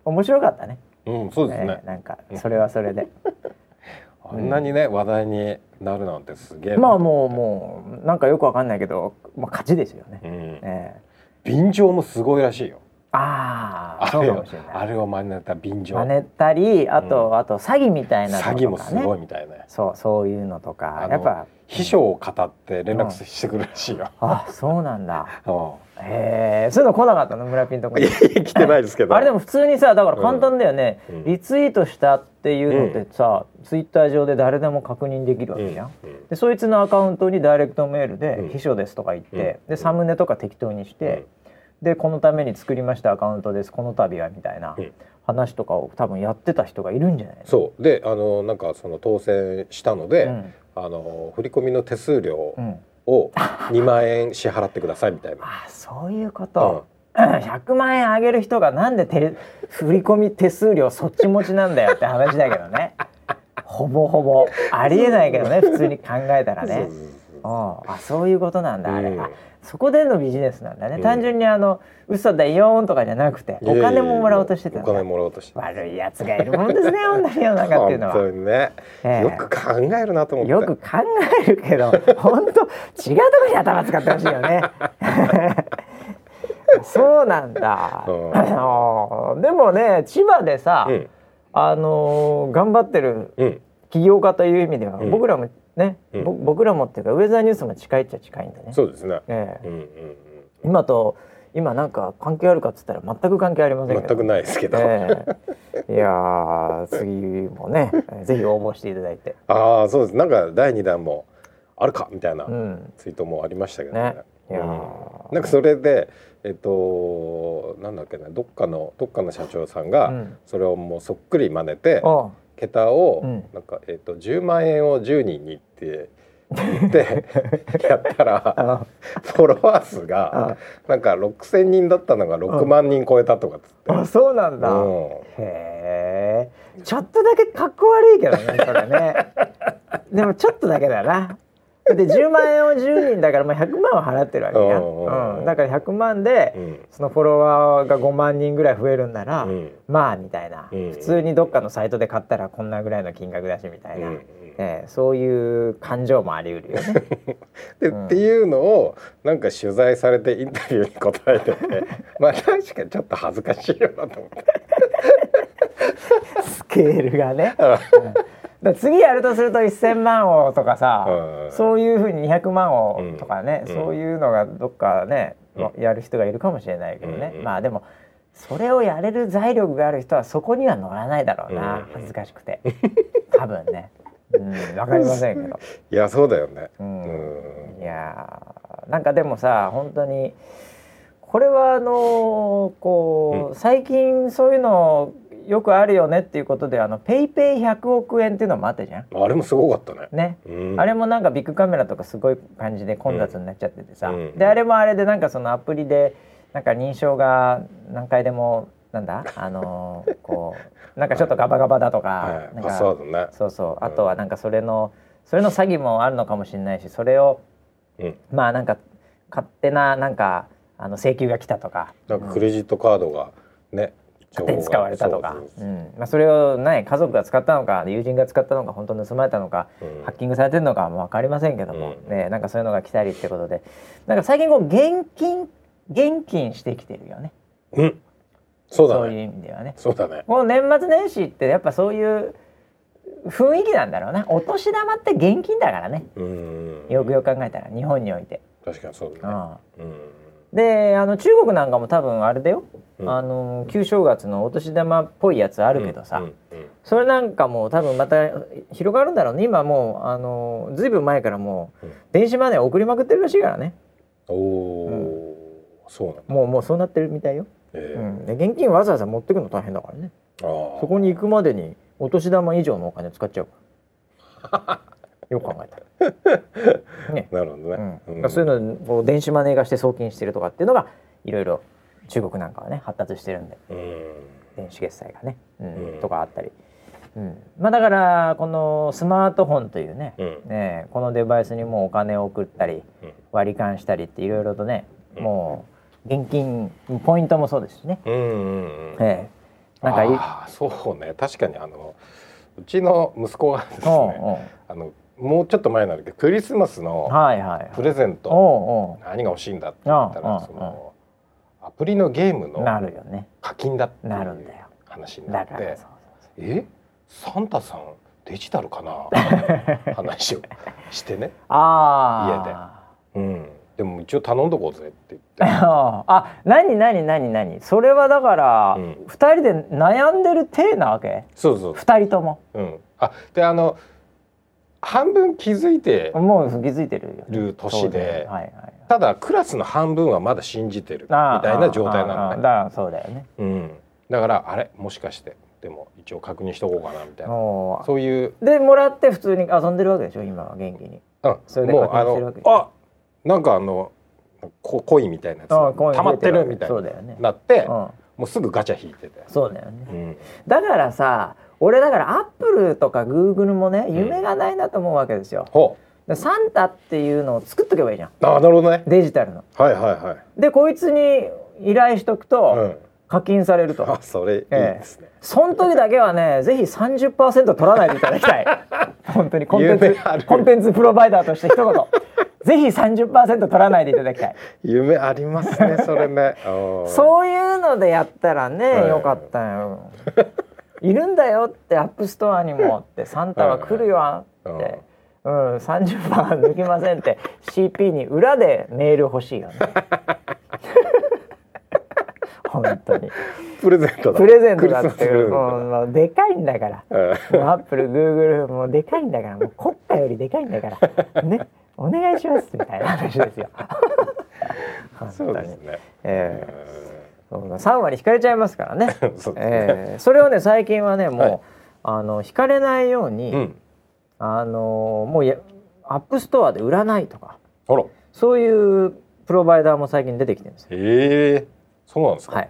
Speaker 1: 面白かったね
Speaker 2: うんそうですね
Speaker 1: えー。なんかそれはそれで、
Speaker 2: あんなにね話題になるなんてすげえな。
Speaker 1: まあもうもうなんかよくわかんないけど、まあ、勝ちですよね、
Speaker 2: うん。
Speaker 1: え
Speaker 2: 便乗もすごいらしいよ。
Speaker 1: ーああそうかもしれない
Speaker 2: あれを真似た便乗。
Speaker 1: 真似たりあと、あと詐欺みたいなね、
Speaker 2: 詐欺もすごいみたいね。
Speaker 1: そうそういうのとかやっぱ
Speaker 2: 秘書を語って連絡してくるらしいよ。
Speaker 1: あそうなんだ
Speaker 2: うん
Speaker 1: へえそういうの来なかったの？村ピンとこに。
Speaker 2: 来てないですけど。
Speaker 1: あれでも普通にさだから簡単だよね、
Speaker 2: うん。
Speaker 1: リツイートしたっていうのってさ、ツイッター上で誰でも確認できるわけじゃん、
Speaker 2: うん。うん。
Speaker 1: でそいつのアカウントにダイレクトメールで
Speaker 2: うん「
Speaker 1: 秘書です」とか言って、
Speaker 2: うん。
Speaker 1: でサムネとか適当にして、でこのために作りましたアカウントですこの度はみたいな
Speaker 2: うん。
Speaker 1: 話とかを多分やってた人がいるんじゃないの？
Speaker 2: そう。であのなんかその当選したので、
Speaker 1: うん。
Speaker 2: あの振り込みの手数料
Speaker 1: うん、
Speaker 2: を2万円支払ってくださいみたいな。
Speaker 1: あそういうこと、100万円あげる人がなんでて振り込み手数料そっち持ちなんだよって話だけどね。ほぼほぼ。ありえないけどね普通に考えたらね。
Speaker 2: そうそうそう
Speaker 1: うん。あそういうことなんだあれ、
Speaker 2: う
Speaker 1: そこでのビジネスなんだね、
Speaker 2: うん。
Speaker 1: 単純にあの嘘だよーんとかじゃなくてお金ももらおうとしてた
Speaker 2: お金もらおうとして
Speaker 1: 悪いやつがいるもんですね本当に世の中っていうのは。
Speaker 2: 本当にね、
Speaker 1: ええ。
Speaker 2: よく考えるなと思って。
Speaker 1: よく考えるけど 本当違うところに頭使ってほしいよね。そうなんだ、
Speaker 2: うん。
Speaker 1: あのでもね千葉でさ、
Speaker 2: うん。
Speaker 1: あのー頑張ってる
Speaker 2: うん。
Speaker 1: 起業家という意味では、
Speaker 2: うん。
Speaker 1: 僕らもね、
Speaker 2: うん。
Speaker 1: ぼ僕らもっていうかウェザーニュースも近いっちゃ近いんでね。
Speaker 2: そうですね、
Speaker 1: ええ。
Speaker 2: うんうんうん
Speaker 1: 今と今なんか関係あるかっつったら全く関係ありませんけど。
Speaker 2: 全くないですけど、
Speaker 1: ええ。いやー次もねえー ぜひ応募していただいて。
Speaker 2: ああそうです。なんか第2弾もあるかみたいな
Speaker 1: うん。
Speaker 2: ツイートもありましたけどね。
Speaker 1: ね。いやー。
Speaker 2: うん。なんかそれでえっとなんだっけなどっかのどっかの社長さんが
Speaker 1: うん。
Speaker 2: それをもうそっくり真似て、
Speaker 1: お
Speaker 2: 桁を
Speaker 1: うん。
Speaker 2: なんか、えっと10万円を10人にって言って やったら
Speaker 1: あ。
Speaker 2: フォロワー数がなんか6,000人だったのが6万人超えたとかっつって。
Speaker 1: あそうなんだ、
Speaker 2: うん。
Speaker 1: へえ。ちょっとだけかっこ悪いけどねそれね。でもちょっとだけだなだって10万円を10人だからもう100万は払ってるわけや、
Speaker 2: うん
Speaker 1: だから100万で
Speaker 2: うん。
Speaker 1: そのフォロワーが5万人ぐらい増えるんなら、
Speaker 2: うん。
Speaker 1: まあみたいな、
Speaker 2: うん
Speaker 1: 普通にどっかのサイトで買ったらこんなぐらいの金額だしみたいな、
Speaker 2: うんうん
Speaker 1: ええそういう感情もあり得るよね。
Speaker 2: で
Speaker 1: うん。
Speaker 2: っていうのをなんか取材されてインタビューに答えてて まあ確かにちょっと恥ずかしいよなと思って。
Speaker 1: スケールがね。うんだ次やるとすると1,000万をとかさ、
Speaker 2: うん。
Speaker 1: そういうふうに200万をとかね、
Speaker 2: うん。
Speaker 1: そういうのがどっかね、
Speaker 2: うん。
Speaker 1: やる人がいるかもしれないけどね、
Speaker 2: うん
Speaker 1: まあでもそれをやれる財力がある人はそこには乗らないだろうな、
Speaker 2: うん。
Speaker 1: 恥ずかしくて。多分ね、うん、わかりませんけど。
Speaker 2: いやそうだよね。
Speaker 1: う
Speaker 2: うん。ん
Speaker 1: いやーなんかでもさ本当にこれはあのーこう、最近そういうのよくあるよねっていうことであのペイペイ100億円っていうのもあったじゃん。
Speaker 2: あれもすごかったね。
Speaker 1: ね、
Speaker 2: うん。
Speaker 1: あれもなんかビッグカメラとかすごい感じで混雑になっちゃっててさ、
Speaker 2: うん。
Speaker 1: であれもあれでなんかそのアプリでなんか認証が何回でもなんだ？あのーこう なんかちょっとガバガバだとか,、
Speaker 2: はい。
Speaker 1: そうそうあとはなんかそれのそれの詐欺もあるのかもしれないしそれを
Speaker 2: うん。
Speaker 1: まあなんか勝手ななんかあの請求が来たとか。
Speaker 2: なんかクレジットカードがね、
Speaker 1: 勝手に使われたとか
Speaker 2: そう
Speaker 1: んまあ、それを、ね、家族が使ったのか友人が使ったのか本当に盗まれたのか、
Speaker 2: そううん
Speaker 1: ハッキングされてるのかも分かりませんけども、
Speaker 2: うん
Speaker 1: ね、なんかそういうのが来たりってことでなんか最近こう現金現金してきてるよね
Speaker 2: うん。そうだ
Speaker 1: そういう
Speaker 2: ね。
Speaker 1: 意味ではね。
Speaker 2: そうだね。
Speaker 1: この年末年始ってやっぱそういう雰囲気なんだろうなお年玉って現金だからね
Speaker 2: うん。
Speaker 1: よくよく考えたら日本において。
Speaker 2: 確かにそう
Speaker 1: う
Speaker 2: だね。
Speaker 1: ん
Speaker 2: うん。
Speaker 1: であの中国なんかも多分あれだよ、
Speaker 2: うん。
Speaker 1: あの旧正月のお年玉っぽいやつあるけどさ、
Speaker 2: うんうん
Speaker 1: それなんかも多分また広がるんだろうね。今もうあのずいぶん前からもう
Speaker 2: うん。
Speaker 1: 電子マネー送りまくってるらしいからね。
Speaker 2: おお、そうな。
Speaker 1: もうもうそうなってるみたいよ、
Speaker 2: ええ。
Speaker 1: うん、で現金わざわざ持ってくの大変だからね。
Speaker 2: ああ。
Speaker 1: そこに行くまでにお年玉以上のお金使っちゃうからよく考えたら。ね。
Speaker 2: なるほどね。
Speaker 1: うん。そういうのをこう電子マネー化して送金してるとかっていうのがいろいろ中国なんかはね発達してるんで。
Speaker 2: うん。
Speaker 1: 電子決済がね、うん。
Speaker 2: うん。
Speaker 1: とかあったり、うん、まあだからこのスマートフォンというね,、
Speaker 2: うん。
Speaker 1: ねこのデバイスにもうお金を送ったり
Speaker 2: うん。
Speaker 1: 割り勘したりっていろいろとね、
Speaker 2: うん。
Speaker 1: もう現金ポイントもそうですしね、
Speaker 2: うん。
Speaker 1: ええ。なんかい
Speaker 2: ああそうね。確かにあのうちの息子がですねあのもうちょっと前なんだけどクリスマスの
Speaker 1: はいはい
Speaker 2: プレゼント
Speaker 1: おうお
Speaker 2: 何が欲しいんだって言ったらそのアプリのゲームの
Speaker 1: るよね。
Speaker 2: 課金だっていう
Speaker 1: なるんだよ。
Speaker 2: 話になって
Speaker 1: だからそう
Speaker 2: え？サンタさんデジタルかな？話をしてね、
Speaker 1: ああ
Speaker 2: うん、でも一応頼んどこうぜって言って。
Speaker 1: あ何何何何？それはだから
Speaker 2: うん。
Speaker 1: 二、人で悩んでる体なわけ？
Speaker 2: そうそう、
Speaker 1: 二人とも。
Speaker 2: うん、あであの半分気づいて
Speaker 1: もう気づいてるよ
Speaker 2: る年で
Speaker 1: はいはい
Speaker 2: ただクラスの半分はまだ信じてるみたいな状態なの
Speaker 1: だそうだよね。
Speaker 2: うん、だからあれもしかしてでも一応確認しとこうかなみたいな。
Speaker 1: も
Speaker 2: そういう、
Speaker 1: うでもらって普通に遊んでるわけでしょ今は元気に。
Speaker 2: うん、
Speaker 1: それで
Speaker 2: もうあ
Speaker 1: 確認してるわけ
Speaker 2: のあなんかあのこコインみたいなやつ。溜まってるみたいな
Speaker 1: そうだよね。
Speaker 2: なって、
Speaker 1: うん。
Speaker 2: もうすぐガチャ引いてて、
Speaker 1: そうだよね。
Speaker 2: うん、
Speaker 1: だからさ俺だからアップルとかグーグルもね夢がないなと思うわけですよ、
Speaker 2: ほ
Speaker 1: でサンタっていうのを作っとけばいいじゃん。
Speaker 2: うあなるほどね。
Speaker 1: デジタルの。
Speaker 2: はいはいはい、
Speaker 1: でこいつに依頼しとくと、
Speaker 2: うん、
Speaker 1: 課金されると。
Speaker 2: あそれいいですね、
Speaker 1: その時だけはねぜひ30%取らないでいただきたい。本当にコンテンツコンテンツプロバイダーとして一言。ぜひ30%取らないでいただきたい。
Speaker 2: 夢ありますねそれね。う
Speaker 1: そういうのでやったらね、
Speaker 2: はい。
Speaker 1: よかったよいるんだよってアップストアにもってサンタは来るよって、うん、30%抜きませんって CP に裏でメール欲しいよね。本当に。
Speaker 2: プレゼントだ。
Speaker 1: プレゼントだってもう。もうでかいんだから。
Speaker 2: う
Speaker 1: アップルグーグルもうでかいんだから。もう国家よりでかいんだから。ね。お願いしますみたいな話ですよ。本
Speaker 2: そうですね。
Speaker 1: ええ。そう3割引かれちゃいますからね。
Speaker 2: そね。
Speaker 1: ええ。それをね最近はねもう、
Speaker 2: はい。
Speaker 1: あの引かれないように、
Speaker 2: うん。
Speaker 1: あのもうやアップストアで売らないとかそういうプロバイダーも最近出てきてるんですよ。
Speaker 2: へえ。そうなんですか。
Speaker 1: はい。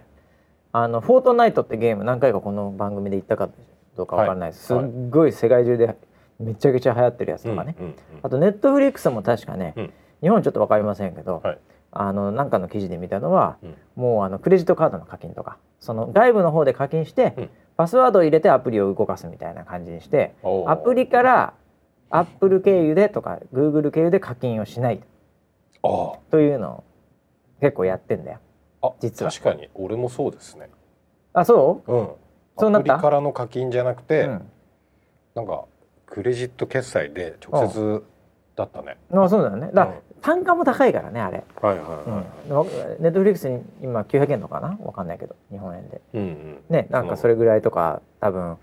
Speaker 1: あのフォートナイトってゲーム何回かこの番組で言ったかどうかわからないです。
Speaker 2: はい。
Speaker 1: すっごい世界中でめちゃくちゃ流行ってるやつとかね。
Speaker 2: うんうん
Speaker 1: あとネットフリックスも確かね、
Speaker 2: うん。
Speaker 1: 日本ちょっとわかりませんけど、
Speaker 2: はい
Speaker 1: あのなんかの記事で見たのは、
Speaker 2: うん。
Speaker 1: もうあのクレジットカードの課金とか、その外部の方で課金して、
Speaker 2: うん。
Speaker 1: パスワードを入れてアプリを動かすみたいな感じにして、
Speaker 2: おー
Speaker 1: アプリからアップル経由でとかグーグル経由で課金をしない
Speaker 2: あ
Speaker 1: というのを結構やってんだよ。
Speaker 2: ああ
Speaker 1: 実は。
Speaker 2: 確かに。俺もそうですね。
Speaker 1: あ、そう？
Speaker 2: うん。
Speaker 1: そうなった？
Speaker 2: アプリからの課金じゃなくて、
Speaker 1: うん。
Speaker 2: なんかクレジット決済で直接だったね、
Speaker 1: あそうだよね。だ単価も高いからねあれ。
Speaker 2: はいはいはい、
Speaker 1: ネットフリックスに今900円とかな？わかんないけど日本円で。
Speaker 2: うんうん。
Speaker 1: ねなんかそれぐらいとか多分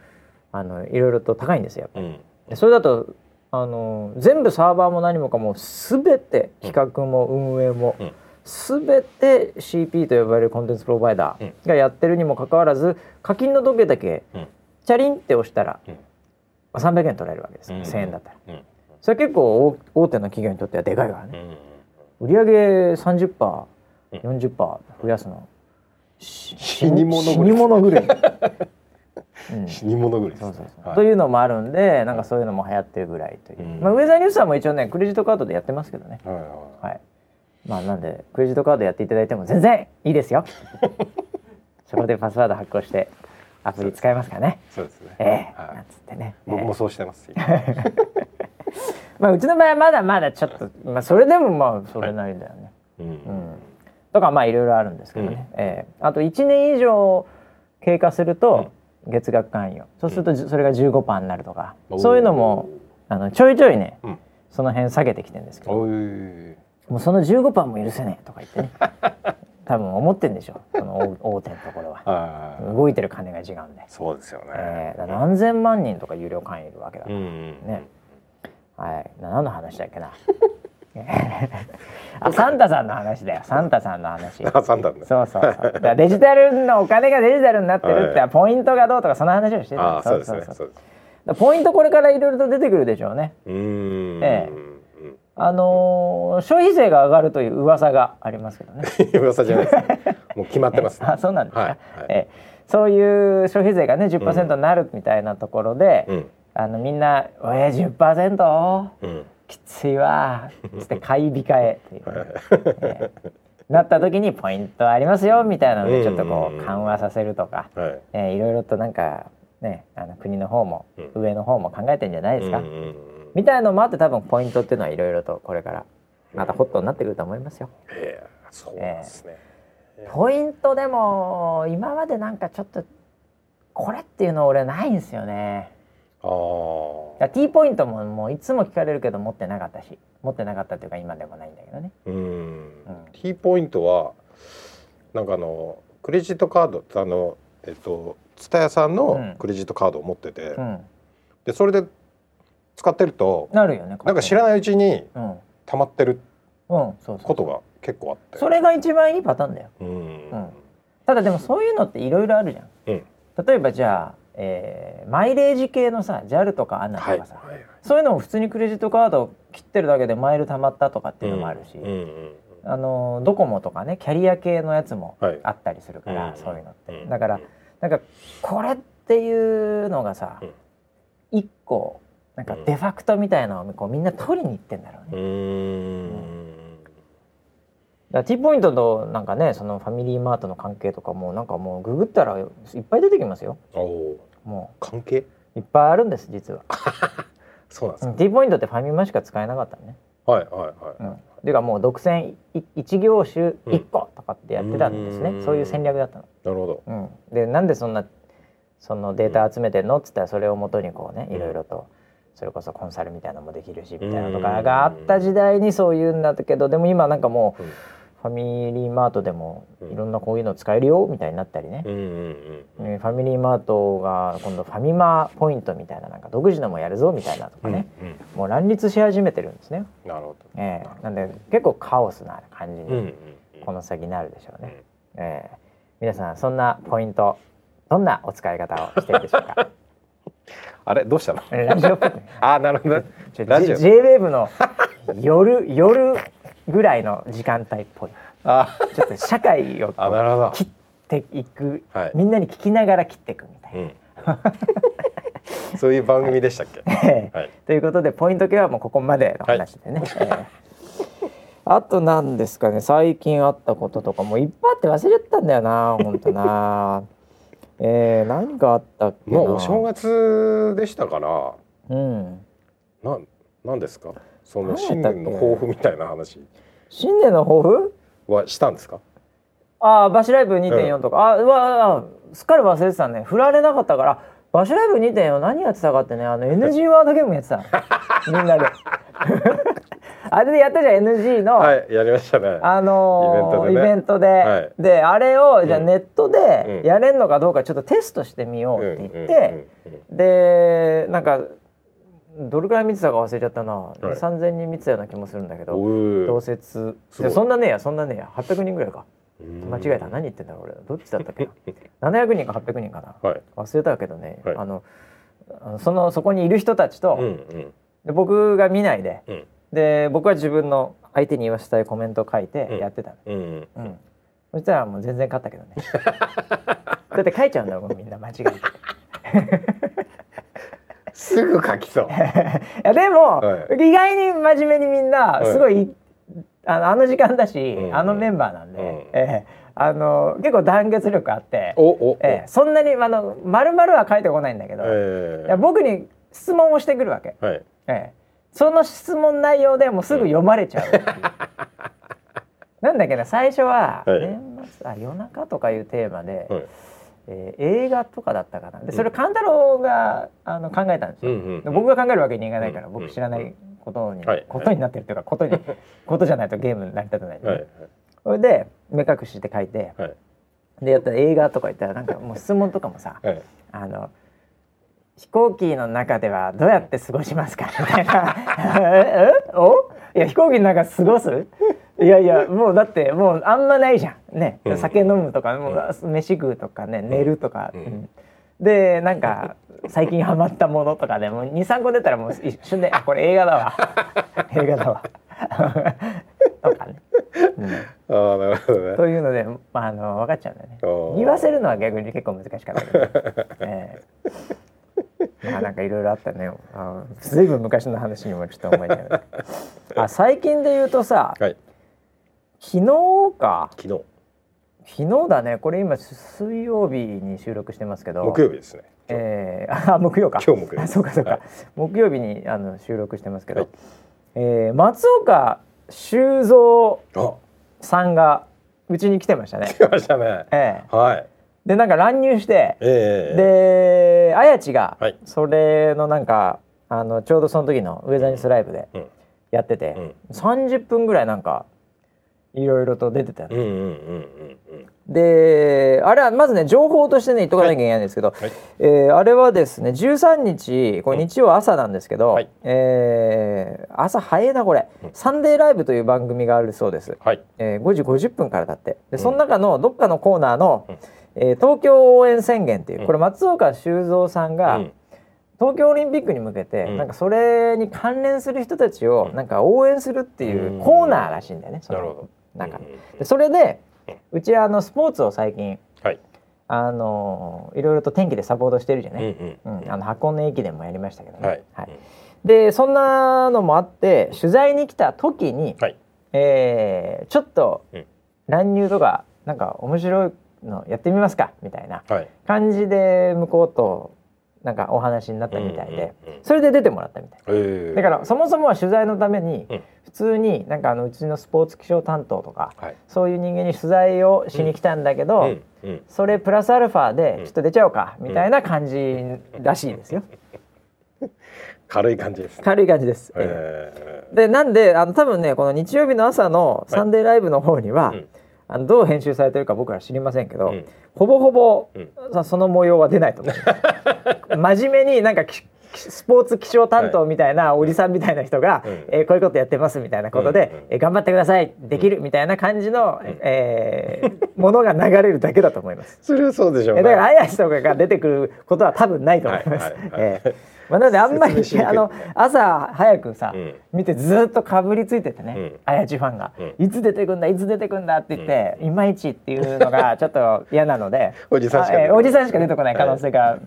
Speaker 1: あのいろいろと高いんですよ。
Speaker 2: うん。
Speaker 1: でそれだとあの全部サーバーも何もかも全て企画も運営も、
Speaker 2: うん。
Speaker 1: 全て CP と呼ばれるコンテンツプロバイダーがやってるにもかかわらず課金の時だけ
Speaker 2: うん。
Speaker 1: チャリンって押したら、
Speaker 2: うん。
Speaker 1: まあ300円取られるわけです、
Speaker 2: うん。
Speaker 1: 1000円だったら。
Speaker 2: うん
Speaker 1: それ結構大大手の企業にとってはでかいからね。
Speaker 2: うん。
Speaker 1: 売上 30%40%
Speaker 2: うん
Speaker 1: 40%増やすの。し
Speaker 2: 死に物狂い。
Speaker 1: 死に物狂い、うん。
Speaker 2: 死に物狂いです
Speaker 1: そうそうそう。
Speaker 2: はい。
Speaker 1: というのもあるんでなんかそういうのも流行ってるぐらいという、
Speaker 2: うん。
Speaker 1: まあ、ウェザーニュースさんも一応ねクレジットカードでやってますけどね。
Speaker 2: はいはい
Speaker 1: はい。まあなんでクレジットカードやっていただいても全然いいですよ。そこでパスワード発行してアプリ使えますからね。
Speaker 2: そうですね、
Speaker 1: ええ。
Speaker 2: はい。
Speaker 1: なんつってね、
Speaker 2: 僕も
Speaker 1: ええ。
Speaker 2: そうしてます、今
Speaker 1: まあうちの場合はまだまだちょっと、まあ、それでもまあそれなりだよね、
Speaker 2: うん。
Speaker 1: うん。とかまあいろいろあるんですけどね、ええ。あと1年以上経過すると月額会員をそうするとじそれが15%になるとか、
Speaker 2: おー。
Speaker 1: そういうのもあのちょいちょいね、
Speaker 2: うん。
Speaker 1: その辺下げてきてるんですけど。もうその15%も許せねえとか言ってね。多分思ってんでしょその大大手のところは。
Speaker 2: はい。
Speaker 1: 動いてる金が違うんで、
Speaker 2: そうですよね、
Speaker 1: ええ。だから何千万人とか有料会員いるわけだから、
Speaker 2: うんうん。
Speaker 1: ねはい。な何の話だっけな。あサンタさんの話だよ。サンタさんの話。
Speaker 2: あサンタね
Speaker 1: そうそうそう。デジタルのお金がデジタルになってるって、
Speaker 2: はい。
Speaker 1: ポイントがどうとかその話をしてた。
Speaker 2: そうですね
Speaker 1: そうポイントこれからいろいろと出てくるでしょうね。
Speaker 2: うーん
Speaker 1: ええ。
Speaker 2: うん
Speaker 1: あのー消費税が上がるという噂がありますけどね。
Speaker 2: 噂じゃないですね。もう決まってます、
Speaker 1: あそうなんですか、
Speaker 2: はいはい。
Speaker 1: ええ。そういう消費税がね10%になるみたいなところで、
Speaker 2: うん
Speaker 1: あのみんな「えー、10%?
Speaker 2: うん。
Speaker 1: きついわ」つって買い控えっていう、ええ。なった時にポイントありますよみたいなのでちょっとこ
Speaker 2: うん
Speaker 1: う緩和させるとか、
Speaker 2: はい。
Speaker 1: えーいろいろとなんかねあの国の方も
Speaker 2: うん。
Speaker 1: 上の方も考えてんじゃないですか、
Speaker 2: うんうんうん
Speaker 1: みたいのもあって多分ポイントっていうのはいろいろとこれからまたホットになってくると思いますよ。
Speaker 2: ええそうなんですね、
Speaker 1: ポイントでも今までなんかちょっとこれっていうの俺ないんですよね。
Speaker 2: ああ
Speaker 1: いや T ポイントももういつも聞かれるけど持ってなかったし持ってなかったっていうか今でもないんだけどね。
Speaker 2: うん。
Speaker 1: うん。
Speaker 2: T ポイントはなんかあのクレジットカードあのえっと蔦屋さん
Speaker 1: うん。
Speaker 2: のクレジットカードを持ってて、
Speaker 1: うん、
Speaker 2: でそれで使ってると
Speaker 1: なるよね。
Speaker 2: なんか知らないうちに
Speaker 1: うん、
Speaker 2: 溜まってる
Speaker 1: うん、そう
Speaker 2: ことが結構あって。
Speaker 1: それが一番いいパターンだよ。
Speaker 2: うん、
Speaker 1: うん。ただでもそういうのっていろいろあるじゃん。
Speaker 2: うん。
Speaker 1: 例えばじゃあ、えーマイレージ系のさ JAL とか ANA と
Speaker 2: はい。
Speaker 1: かさ、
Speaker 2: はい。
Speaker 1: そういうのも普通にクレジットカードを切ってるだけでマイル貯まったとかっていうのもあるし、
Speaker 2: うんうん
Speaker 1: あのドコモとかねキャリア系のやつも
Speaker 2: はい。
Speaker 1: あったりするから、
Speaker 2: うん
Speaker 1: そういうのって、
Speaker 2: うん
Speaker 1: だからなんかこれっていうのがさ、
Speaker 2: うん。
Speaker 1: 一個なんかデファクトみたいなのをこうみんな取りに行ってんだろうね。
Speaker 2: うーん。
Speaker 1: だから T ポイントとなんかねそのファミリーマートの関係とかもなんかもうググったらいっぱい出てきますよ。も
Speaker 2: 関係？
Speaker 1: ういっぱいあるんです実は。
Speaker 2: そうなんですか、
Speaker 1: うん T ポイントってファミマしか使えなかったのね。
Speaker 2: はいはいはい、
Speaker 1: うん、ていうかもう独占い一業種一個とかってやってたんですね、
Speaker 2: うん。
Speaker 1: そういう戦略だったの。
Speaker 2: なるほど。
Speaker 1: うん、でなんでそんなそのデータ集めてんの？っつったらそれをもとにこうねいろいろとそれこそコンサルみたいなのもできるしみたいなとかがあった時代にそういうんだけどでも今なんかもう
Speaker 2: うん
Speaker 1: フファミリーマートでも
Speaker 2: うん。
Speaker 1: いろんなこういうの使えるよみたいになったりね、
Speaker 2: うんうんうん
Speaker 1: えーファミリーマートが今度ファミマポイントみたいななんか独自のもやるぞみたいなとかね、
Speaker 2: うん
Speaker 1: もう乱立し始めてるんですね、
Speaker 2: なるほ
Speaker 1: えーなんで結構カオスな感じ
Speaker 2: ど。うんうん
Speaker 1: に
Speaker 2: うん。
Speaker 1: この先なるでしょうね、えー皆さんそんなポイントどんなお使い方をしてるでしょうか？
Speaker 2: あれ？どうしたの？
Speaker 1: ラジオ
Speaker 2: あなるほど。ね。
Speaker 1: ちょ
Speaker 2: ラジオ。
Speaker 1: J- J-WAVE の夜夜ぐらいの時間帯っぽい
Speaker 2: あ
Speaker 1: ちょっと社会を
Speaker 2: あなるほど。
Speaker 1: 切っていく、
Speaker 2: はい
Speaker 1: みんなに聞きながら切っていくみたいな。
Speaker 2: うん。そういう番組でしたっけ？はい。
Speaker 1: ということでポイント系はもうここまでの話でね。えーあと何ですかね最近あったこととかもいっぱいあって忘れちゃったんだよな本当な。えー、何があったっけな。
Speaker 2: もうお正月でしたから、
Speaker 1: うん。
Speaker 2: なんなんですか？その
Speaker 1: 何
Speaker 2: 新年の抱負みたいな話。
Speaker 1: 新年の抱負？
Speaker 2: はしたんですか？
Speaker 1: ああバシライブ2.4とか、あうわあすっかり忘れてたね。振られなかったから。バシライブ2.4何やってたかってねあの NG ワードゲームやってた。のみんなで。あれでやったじゃん NG の、
Speaker 2: はいやりましたね。
Speaker 1: あのーイ
Speaker 2: イベン
Speaker 1: トで、
Speaker 2: はい。
Speaker 1: であれをじゃあ
Speaker 2: うん。
Speaker 1: ネットで
Speaker 2: うん。
Speaker 1: やれんのかどうかちょっとテストしてみようって言って、でなんかどれくらい見てたか忘れちゃったな、
Speaker 2: い。
Speaker 1: 2 3,000人見てたような気もするんだけど。
Speaker 2: お
Speaker 1: 同説。そんなねえやそんなねえや。800人ぐらいか。間違えた。何言ってんだろう俺。どっちだったっけ？な700人か800人かな。
Speaker 2: はい。
Speaker 1: 忘れたけどね、
Speaker 2: はい。
Speaker 1: あのそのそこにいる人たちと、
Speaker 2: うんうん。
Speaker 1: で僕が見ないで
Speaker 2: うん。
Speaker 1: で僕は自分の相手に言わせたいコメントを書いて
Speaker 2: うん。
Speaker 1: やってたの、
Speaker 2: うんうん。
Speaker 1: うん。そしたらもう全然勝ったけどね。だって書いちゃうんだもんみんな間違えて
Speaker 2: すぐ書きそう。
Speaker 1: いやでも、
Speaker 2: は
Speaker 1: 意外に真面目にみんな
Speaker 2: はい。
Speaker 1: すごい、あのあの時間だし、
Speaker 2: うん
Speaker 1: あのメンバーなんで、
Speaker 2: うん。
Speaker 1: ええ。あの結構団結力あって。ええ。そんなにあの丸々は書いてこないんだけど、
Speaker 2: え。
Speaker 1: いや僕に質問をしてくるわけ、
Speaker 2: はい。
Speaker 1: ええ。その質問内容でもうすぐ読まれちゃうっていう、なんだっけな最初は、
Speaker 2: はい。
Speaker 1: 年末あ夜中とかいうテーマで、
Speaker 2: はい。
Speaker 1: えー映画とかだったかな。でそれ勘太郎があの考えたんですよ、
Speaker 2: うんうん
Speaker 1: で僕が考えるわけにいかないから、
Speaker 2: うん
Speaker 1: 僕知らないことに、
Speaker 2: はい。
Speaker 1: ことになってるというかことにことじゃないとゲーム成り立たない。んで、
Speaker 2: はい
Speaker 1: それで目隠しって書いて
Speaker 2: はい。
Speaker 1: でやったら映画とか言ったらなんかもう質問とかもさ
Speaker 2: はい。
Speaker 1: あの飛行機の中ではどうやって過ごしますか？みたいな。え？え？お？いや飛行機の中過ごす？いやいやもうだってもうあんまないじゃん。ね、
Speaker 2: うん。
Speaker 1: 酒飲むとかもう飯食うとかね寝るとか、
Speaker 2: うん。
Speaker 1: うん。でなんか最近ハマったものとかでも23個出たらもう一瞬で「あこれ映画だわ。映画だわ」とかね、うん。
Speaker 2: ああなるほどね。
Speaker 1: というので、まあ、あの分かっちゃうんだよね。言わせるのは逆に結構難しかったけど、ええ。まあなんかいろいろあったね。あずいぶん昔の話にもちょっと思いながらあ最近で言うとさ
Speaker 2: はい。
Speaker 1: 昨日か。
Speaker 2: 昨日。
Speaker 1: 昨日だね。これ今水曜日に収録してますけど。
Speaker 2: 木曜日ですね。
Speaker 1: えー、あ木曜か。
Speaker 2: 今日木曜
Speaker 1: あそうかそうか、
Speaker 2: はい。
Speaker 1: 木曜日にあの収録してますけど、
Speaker 2: はい。
Speaker 1: えー松岡修造
Speaker 2: あ。
Speaker 1: さんがうちに来てましたね。
Speaker 2: 来ましたね。
Speaker 1: ええ。
Speaker 2: はい。
Speaker 1: でなんか乱入して、
Speaker 2: ええ
Speaker 1: であやちが
Speaker 2: はい。
Speaker 1: それのなんかあのちょうどその時のウェザーニュースライブで
Speaker 2: うん。
Speaker 1: やってて、
Speaker 2: うん。
Speaker 1: 30分ぐらいなんかいろいろと出てた。であれはまずね情報としてね言っとかなきゃいけないんですけど、
Speaker 2: はい。
Speaker 1: えーあれはですね13日これ日曜朝なんですけど、
Speaker 2: はい。
Speaker 1: えー朝早いなこれ「サンデーライブ」という番組があるそうです、
Speaker 2: はい。
Speaker 1: えー5時50分からだって。で
Speaker 2: ん。
Speaker 1: その中のどっかのコーナーの「
Speaker 2: うん。
Speaker 1: えー東京応援宣言」っていう
Speaker 2: うん。
Speaker 1: これ松岡修造さんが、
Speaker 2: うん。
Speaker 1: 東京オリンピックに向けて、
Speaker 2: うん。
Speaker 1: なんかそれに関連する人たちを
Speaker 2: うん。
Speaker 1: なんか応援するっていうコーナーらしいんだよね。
Speaker 2: なるほど。
Speaker 1: 中
Speaker 2: うんうん
Speaker 1: でそれでうちはあのスポーツを最近
Speaker 2: はい。
Speaker 1: あのいろいろと天気でサポートしてるじゃ
Speaker 2: うん
Speaker 1: ない、うんあの箱根駅伝もやりましたけどね。
Speaker 2: はい。
Speaker 1: でそんなのもあって取材に来た時に、
Speaker 2: はい。
Speaker 1: えーちょっと
Speaker 2: うん
Speaker 1: 乱入とかなんか面白いのやってみますか？みたいな
Speaker 2: はい。
Speaker 1: 感じで向こうとなんかお話になったみたいで、
Speaker 2: うんうんうん
Speaker 1: それで出てもらったみたい。
Speaker 2: ええ
Speaker 1: だからそもそもは取材のために
Speaker 2: うん
Speaker 1: 普通になんかあのうちのスポーツ気象担当とか
Speaker 2: はい。
Speaker 1: そういう人間に取材をしに来たんだけど、
Speaker 2: うんうん。
Speaker 1: それプラスアルファで
Speaker 2: うん
Speaker 1: ちょっと出ちゃおうかみたいな感じらしいですよ。
Speaker 2: 軽い感じですね。
Speaker 1: 軽い感じです。
Speaker 2: え
Speaker 1: でなんであの多分ねこの日曜日の朝のサンデーライブの方には、
Speaker 2: うん
Speaker 1: あのどう編集されてるか僕ら知りませんけど、
Speaker 2: うん
Speaker 1: ほぼほぼ、
Speaker 2: うん
Speaker 1: さその模様は出ないと思う 真面目になんかきスポーツ気象担当みたいな、おじさんみたいな人が、
Speaker 2: うん。
Speaker 1: えーこういうことやってますみたいなことで、
Speaker 2: うんうん。
Speaker 1: えー頑張ってください。できるみたいな感じの、えーものが流れるだけだと思います。
Speaker 2: それはそうでしょう
Speaker 1: え
Speaker 2: ね。
Speaker 1: だから綾瀬とかが出てくることは多分ないと思います。
Speaker 2: はいはいはい。
Speaker 1: ええまあ、なのであんまり、あの朝早くさ、
Speaker 2: うん。
Speaker 1: 見てずっとかぶりついててね、
Speaker 2: うん。
Speaker 1: 綾地ファンが、
Speaker 2: う
Speaker 1: いつ出てくんだいつ出てくんだって言って、いまいちっていうのがちょっと嫌なので。
Speaker 2: おじさんしか
Speaker 1: ええおじさんしか出てこない可能性が、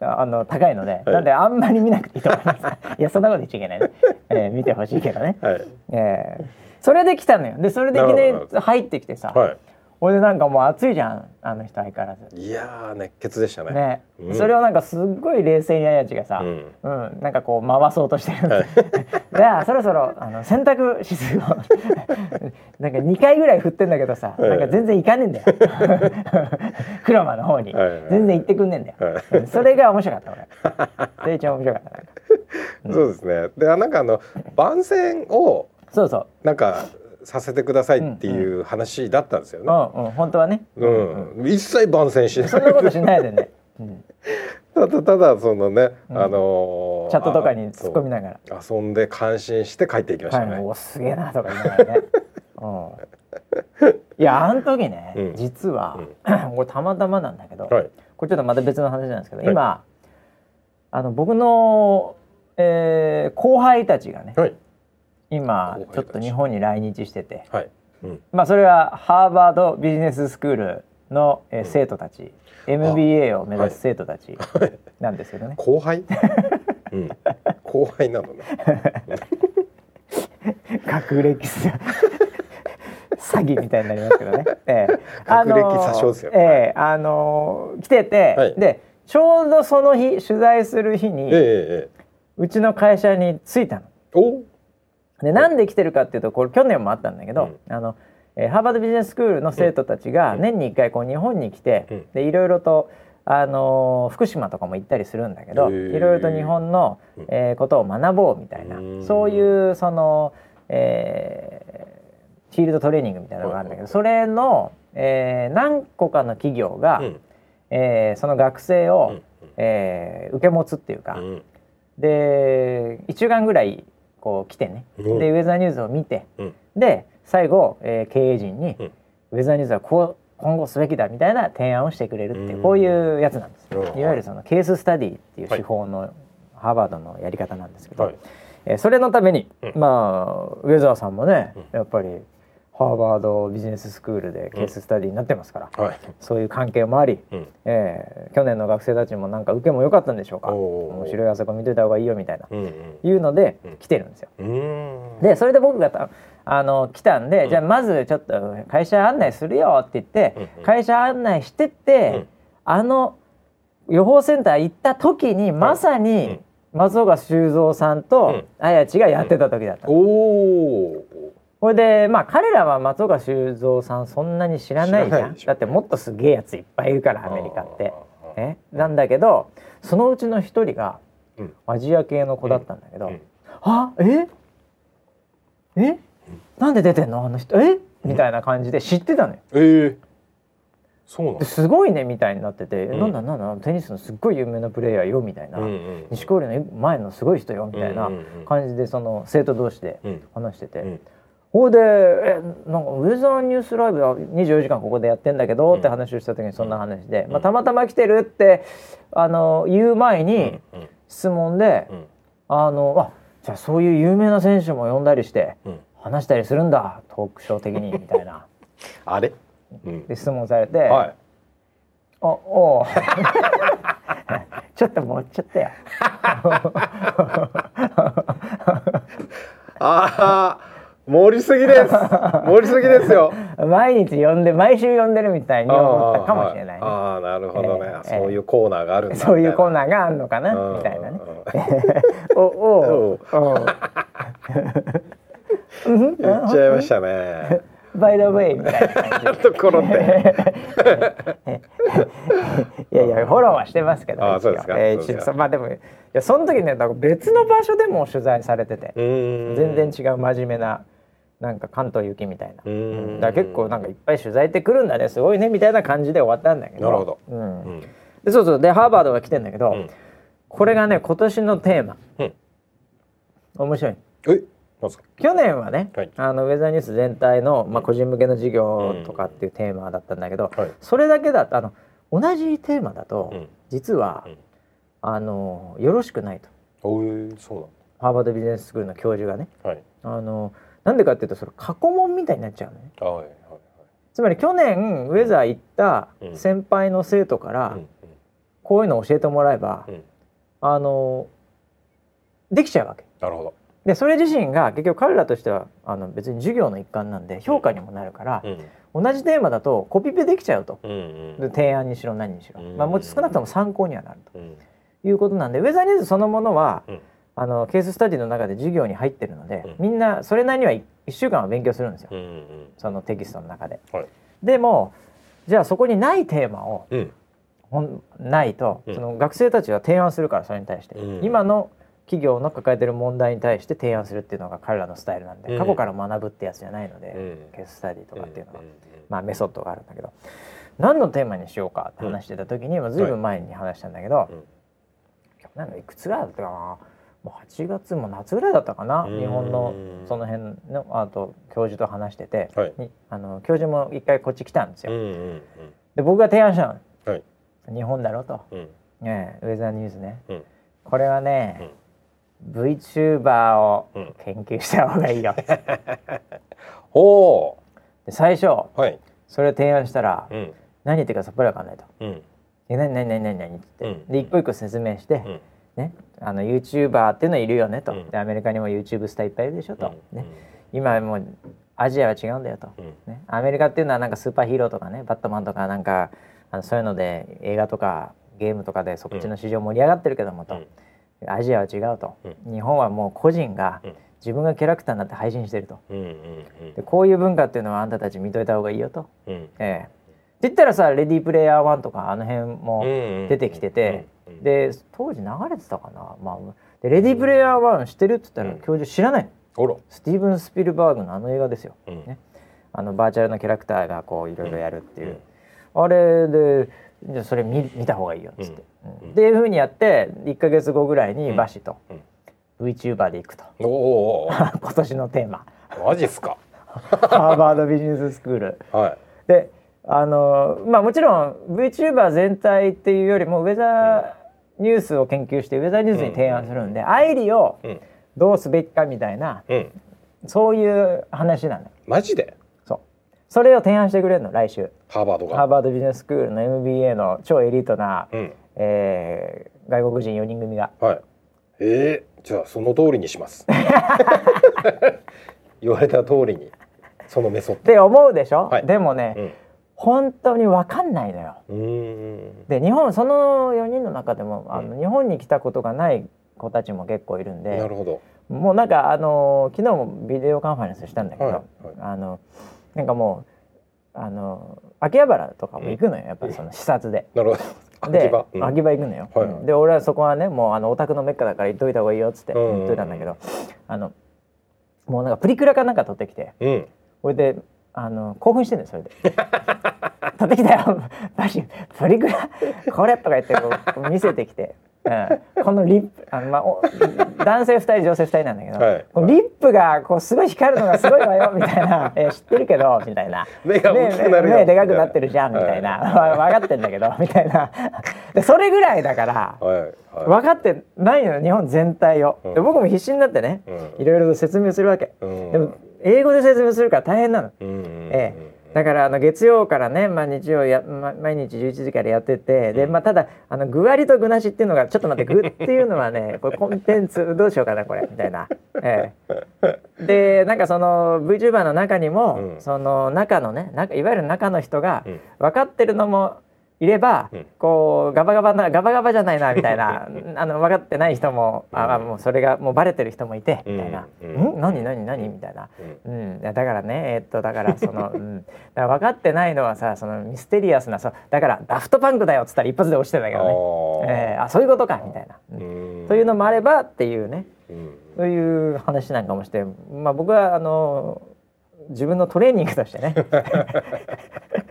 Speaker 1: あの高いので、なんであんまり見なくていいと思います。いやそんなこと言っちゃいけないね、ええ見てほしいけどね。
Speaker 2: はい。
Speaker 1: ええそれで来たのよ。でそれでいきなり入ってきてさ、
Speaker 2: は
Speaker 1: 俺でなんかもう暑いじゃんあの人相変わらず。
Speaker 2: い。いやー熱血でしたね。
Speaker 1: ね、
Speaker 2: うん。
Speaker 1: それをなんかすっごい冷静にあやちがさ、
Speaker 2: う
Speaker 1: うんんなんかこう回そうとしてる、じゃあそろそろあの洗濯指数を なんか2回ぐらい振ってんだけどさ、
Speaker 2: はい。
Speaker 1: なんか全然いかねえんだよ。黒間の方に、
Speaker 2: はいはい。
Speaker 1: 全然行ってくんねえんだよ、
Speaker 2: はい。
Speaker 1: うんそれが面白かった俺。それ一番面白かった。なん。か
Speaker 2: そうですね。でなんかあの番宣を
Speaker 1: そうそう。
Speaker 2: なんかさせてくださいっていう話だったんですよね。
Speaker 1: うんうん本当はね
Speaker 2: うん。一切番宣しない。
Speaker 1: そんなことしないでね、うん、
Speaker 2: ただただそのね、
Speaker 1: うん
Speaker 2: あのー
Speaker 1: チャットとかに突っ込みながら
Speaker 2: 遊んで感心して帰っていきました
Speaker 1: はい、
Speaker 2: ね。
Speaker 1: おすげえなとか言いながらね。うん、いやあの時ね、
Speaker 2: うん
Speaker 1: 実は、これたまたまなんだけど、
Speaker 2: はい。
Speaker 1: これちょっとまた別の話なんですけど、
Speaker 2: はい
Speaker 1: 今あの僕の、えー後輩たちがね
Speaker 2: はい。
Speaker 1: 今
Speaker 2: ち
Speaker 1: ちょっと日本に来日してて、
Speaker 2: はい。うん。
Speaker 1: まあそれはハーバードビジネススクールの、えー生徒たち、MBA を目指す生徒たちなんですけどね。
Speaker 2: 後輩？うん。後輩なのね。
Speaker 1: 学歴す詐欺みたいになりますけどね。ええ
Speaker 2: 学歴詐称ですよ
Speaker 1: ええあの来てて、
Speaker 2: はい
Speaker 1: でちょうどその日取材する日に、
Speaker 2: ええええ。
Speaker 1: うちの会社に着いたの。
Speaker 2: お。
Speaker 1: でなんで来てるかっていうとこれ去年もあったんだけど、あのえーハーバードビジネススクールの生徒たちが
Speaker 2: うん。
Speaker 1: 年に1回こう日本に来て、
Speaker 2: うん。
Speaker 1: でいろいろとあのー福島とかも行ったりするんだけどいろいろと日本の、
Speaker 2: うん。
Speaker 1: えーことを学ぼうみたいな
Speaker 2: うん。
Speaker 1: そういうその、えーフィールドトレーニングみたいなのがあるんだけどそれの、えー何個かの企業が、
Speaker 2: うん。
Speaker 1: えーその学生を、
Speaker 2: うん。
Speaker 1: えー受け持つっていうか、
Speaker 2: うん。
Speaker 1: で1週間ぐらいこう来てね、
Speaker 2: うん。
Speaker 1: でウェザーニューズを見て、
Speaker 2: うん。
Speaker 1: で最後、えー経営陣に、
Speaker 2: うん。
Speaker 1: ウェザーニューズはこう今後すべきだみたいな提案をしてくれるっていう、
Speaker 2: うん。
Speaker 1: こういうやつなんです、
Speaker 2: うん。
Speaker 1: いわゆるそのケーススタディっていう手法の、ハーバードのやり方なんですけど、
Speaker 2: はい。
Speaker 1: えーそれのために、
Speaker 2: うん。
Speaker 1: まあウェザーさんもね、
Speaker 2: うん。
Speaker 1: やっぱりハーバードビジネススクールでケーススタディになってますから、
Speaker 2: はい。
Speaker 1: そういう関係もあり、
Speaker 2: うん。
Speaker 1: えー去年の学生たちもなんか受けも良かったんでしょうか面白いあそこ見といた方がいいよみたいな、
Speaker 2: うん。
Speaker 1: いうので
Speaker 2: うん
Speaker 1: 来てるんですよ。
Speaker 2: うん。うん。
Speaker 1: でそれで僕がたあの来たんで、
Speaker 2: うん
Speaker 1: じゃあまずちょっと会社案内するよって言って、
Speaker 2: うんうん
Speaker 1: 会社案内してって、
Speaker 2: うん
Speaker 1: あの予報センター行った時にまさ
Speaker 2: う
Speaker 1: に
Speaker 2: ん
Speaker 1: 松岡修造さん
Speaker 2: う
Speaker 1: と
Speaker 2: ん
Speaker 1: 綾地がやってた時だった。
Speaker 2: おお。
Speaker 1: これでまあ彼らは松岡修造さんそんなに知らないじゃん。だってもっとすげえやついっぱいいるからアメリカって。ね、なんだけどそのうちの一人が
Speaker 2: うん。
Speaker 1: アジア系の子だったんだけど、
Speaker 2: うん。
Speaker 1: あえ？え？なんで出てんの？あの人。え？みたいな感じで知ってたのよ。
Speaker 2: ええ。そうな
Speaker 1: すごいねみたいになってて、
Speaker 2: うん。
Speaker 1: なんだなんだテニスのすっごい有名なプレーヤーよみたいな。錦織の前のすごい人よみたいな感じでその生徒同士で
Speaker 2: うん。
Speaker 1: 話してて、
Speaker 2: うん
Speaker 1: ほいでえなんかウェザーニュースライブは24時間ここでやってんだけど、
Speaker 2: うん
Speaker 1: って話をした時にそんな話で、
Speaker 2: うん
Speaker 1: まあ、たまたま来てるってあの言う前に
Speaker 2: うん
Speaker 1: 質問で、
Speaker 2: うん
Speaker 1: あのあじゃあそういう有名な選手も呼んだりして
Speaker 2: うん。
Speaker 1: 話したりするんだトークショー的に みたいな
Speaker 2: あれ？うん。
Speaker 1: で質問されて、
Speaker 2: はい。
Speaker 1: おおう ちょっと盛っちゃったよ。
Speaker 2: ああ。盛りすぎです。盛りすぎですよ。
Speaker 1: 毎日呼んで毎週呼んでるみたいに思ったかもしれないね。
Speaker 2: あーあー、なるほどね
Speaker 1: え。え
Speaker 2: そういうコーナーがある。
Speaker 1: そういうコー
Speaker 2: ー
Speaker 1: ナーがあるのかなみたいなね。
Speaker 2: う
Speaker 1: おおうおう
Speaker 2: ん？言っちゃいましたね。
Speaker 1: バイダウェイみたいな
Speaker 2: ところで。
Speaker 1: いいやいやフォローはしてますけど
Speaker 2: あそうですか
Speaker 1: えーまあでもいやその時ね別の場所でも取材されてて
Speaker 2: うん
Speaker 1: 全然違う真面目ななんか関東行きみたいな、結構なんかいっぱい取材ってくるんだね。すごいねみたいな感じで終わったんだけど。
Speaker 2: なるほど。
Speaker 1: うん。
Speaker 2: うん。
Speaker 1: でそうそう。でハーバードが来てんだけど、
Speaker 2: うん。
Speaker 1: これがね今年のテーマ、
Speaker 2: うん。
Speaker 1: 面白い。
Speaker 2: え
Speaker 1: 去年はね、
Speaker 2: はい。
Speaker 1: あのウェザーニュース全体の、まあ、個人向けの事業とかっていうテーマだったんだけど、
Speaker 2: はい。
Speaker 1: それだけだとあの同じテーマだと、
Speaker 2: うん。
Speaker 1: 実は、
Speaker 2: うん。
Speaker 1: あのよろしくないと。ハーバードビジネススクールの教授がね
Speaker 2: うなんだ
Speaker 1: あのなんでかっていうとそれ過去問みたいになっちゃうのね。
Speaker 2: はいはいはい。
Speaker 1: つまり去年ウェザー行った
Speaker 2: うん。
Speaker 1: 先輩の生徒から、
Speaker 2: はい
Speaker 1: こういうのを教えてもらえば、
Speaker 2: うん。うん
Speaker 1: あのできちゃうわけ。
Speaker 2: なるほど。
Speaker 1: でそれ自身が結局彼らとしてはあの別に授業の一環なんで評価にもなるから、
Speaker 2: うん。
Speaker 1: 同じテーマだとコピペできちゃうと、
Speaker 2: うんうん。
Speaker 1: で提案にしろ何にしろ、
Speaker 2: うん。
Speaker 1: まあ、もう少なくとも参考にはなる
Speaker 2: うん。
Speaker 1: ということなんでウェザーニュースそのものは、
Speaker 2: うん
Speaker 1: あのケーススタディの中で授業に入ってるので、
Speaker 2: うん。
Speaker 1: みんなそれなりには1週間は勉強するんですよ、
Speaker 2: うんうん
Speaker 1: そのテキストの中で。
Speaker 2: はい。
Speaker 1: でもじゃあそこにないテーマを
Speaker 2: うん。
Speaker 1: ほんないと、
Speaker 2: うん。
Speaker 1: その学生たちは提案するからそれに対して、
Speaker 2: うん。
Speaker 1: 今の企業の抱えてる問題に対して提案するっていうのが彼らのスタイルなんで、
Speaker 2: うん。
Speaker 1: 過去から学ぶってやつじゃないので、
Speaker 2: うん。
Speaker 1: ケーススタディとかっていうのは、まあメソッドがあるんだけど。何のテーマにしようかって話してた時に、まあ、ずいぶん前に話したんだけど、
Speaker 2: うん。
Speaker 1: 去年のいくつぐらいだったかな8月も夏ぐらいだったかな
Speaker 2: うん。
Speaker 1: 日本のその辺のあと教授と話してて、
Speaker 2: はい。
Speaker 1: にあの教授も一回こっち来たんですよ。
Speaker 2: うんうん
Speaker 1: で僕が提案したの。
Speaker 2: うんはい。
Speaker 1: 日本だろと、
Speaker 2: うん。
Speaker 1: ねえ、ウェザーニュースね。
Speaker 2: うん。
Speaker 1: これはね、VTuber を
Speaker 2: うん。
Speaker 1: 研究した方がいいよ。
Speaker 2: お
Speaker 1: で最初
Speaker 2: ーはい。
Speaker 1: それを提案したら、
Speaker 2: うん。
Speaker 1: 何言ってるかさっぱりわかんないと。
Speaker 2: うん「
Speaker 1: え何何何何何?」って言って、
Speaker 2: うん。
Speaker 1: で一個一個説明して、
Speaker 2: うん。
Speaker 1: ね、あの YouTuber っていうのいるよねと、
Speaker 2: うん。
Speaker 1: でアメリカにも YouTube スターいっぱいいるでしょと、
Speaker 2: うん。
Speaker 1: ね、今もうアジアは違うんだよと、
Speaker 2: うん。
Speaker 1: ね、アメリカっていうのはなんかスーパーヒーローとかねバットマンとかなんかあのそういうので映画とかゲームとかでそっちの市場盛り上がってるけどもと、アジアは違うと、日本はもう個人が
Speaker 2: うん。
Speaker 1: 自分がキャラクターになって配信してると。でこういう文化っていうのはあんたたち見といた方がいいよと、ええって言ったらさ「レディープレイヤー1」とかあの辺も
Speaker 2: うん
Speaker 1: 出てきてて、
Speaker 2: うん
Speaker 1: で当時流れてたかな、まあ、でレディープレイヤー1知ってるって言ったら、
Speaker 2: うん。
Speaker 1: 教授知らない
Speaker 2: おろ
Speaker 1: スティーブン・スピルバーグのあの映画ですよ、
Speaker 2: うん。
Speaker 1: ね、あのバーチャルのキャラクターがこういろいろやるっていう、あれでじゃあそれ見見た方がいいよっつって、
Speaker 2: うん。
Speaker 1: うん。っていうふうにやって1か月後ぐらいに
Speaker 2: うん。
Speaker 1: バシと、
Speaker 2: うん。
Speaker 1: VTuber で行くと。
Speaker 2: お
Speaker 1: 今年のテーマ。
Speaker 2: マジっすか。
Speaker 1: ハーバードビジネススクール
Speaker 2: はい。
Speaker 1: であのまあもちろん VTuber 全体っていうよりもウェザーニュースを研究してウェザーニュースに提案するんで、アイリを
Speaker 2: うん。
Speaker 1: どうすべきかみたいな
Speaker 2: うん。
Speaker 1: そういう話なのよ。
Speaker 2: マジで？
Speaker 1: そう。それを提案してくれるの来週。
Speaker 2: ハーバードが。
Speaker 1: ハーバードビジネススクールの MBA の超エリートな、
Speaker 2: うん。
Speaker 1: えー外国人4人組が。
Speaker 2: はい。えー、じゃあその通りにします。言われた通りにそのメソッ
Speaker 1: って思うでしょ、
Speaker 2: はい。
Speaker 1: でもね、
Speaker 2: ド
Speaker 1: 本当に分かんないのよ。で日本その4人の中でもあの、日本に来たことがない子たちも結構いるんで
Speaker 2: なるほど。
Speaker 1: もうなんかあの昨日もビデオカンファレンスしたんだけど、
Speaker 2: はいはい。
Speaker 1: あのなんかもうあの秋葉原とかも行くのよやっぱりその視察で。
Speaker 2: なるほど。
Speaker 1: で
Speaker 2: 秋葉。うん。
Speaker 1: 秋葉行くのよ、
Speaker 2: はい
Speaker 1: うん。で俺はそこはねもうあのオタクのメッカだから行っといた方がいいよっつって
Speaker 2: うん。
Speaker 1: 言っといたんだけど、あのもうなんかプリクラかなんか撮ってきて
Speaker 2: うん。
Speaker 1: それであの興奮してんだよそれで「撮ってきたよ。バシプリクラこれ」とか言ってこう見せてきて、うん、このリップあの、まあ、お男性2人女性2人なんだけど、
Speaker 2: はい。
Speaker 1: このリップがこうすごい光るのがすごいわよみたいな「え知ってるけど」みたいな「
Speaker 2: 目が大きくなるよ。
Speaker 1: 目目でかくなってるじゃん」みたいな「分かってんだけど」みたいな。でそれぐらいだから。
Speaker 2: はい。はい。
Speaker 1: 分かってないの日本全体を、
Speaker 2: うん。
Speaker 1: で僕も必死になってね、
Speaker 2: うん。
Speaker 1: いろいろと説明するわけ、
Speaker 2: うん。
Speaker 1: でも英語で説明するから大変なの、ええ。だからあの月曜からね、まあ、日曜や、ま、毎日11時からやっててで、まあ、ただあの具ありと具なしっていうのがちょっと待って具っていうのはね これコンテンツどうしようかなこれみたいな。ええ、でなんかその VTuber の中にも、
Speaker 2: うん。
Speaker 1: その中のね中いわゆる中の人が
Speaker 2: うん。
Speaker 1: 分かってるのもいれば、
Speaker 2: うん。
Speaker 1: こうガバガバなガバガバじゃないなみたいな あの分かってない人も、あもうそれがもうバレてる人もいて、みたいな「
Speaker 2: うん。ん？
Speaker 1: 何？何？何?」みたいな。
Speaker 2: うん。
Speaker 1: だからねえっとだからその、うん、だから分かってないのはさそのミステリアスなそうだからダフトパンクだよっつったら一発で押してんだけどね、えーあそういうことかみたいな、うん。
Speaker 2: うん。
Speaker 1: というのもあればっていうね。
Speaker 2: うん。
Speaker 1: そういう話なんかもしてまあ僕はあの自分のトレーニングとしてね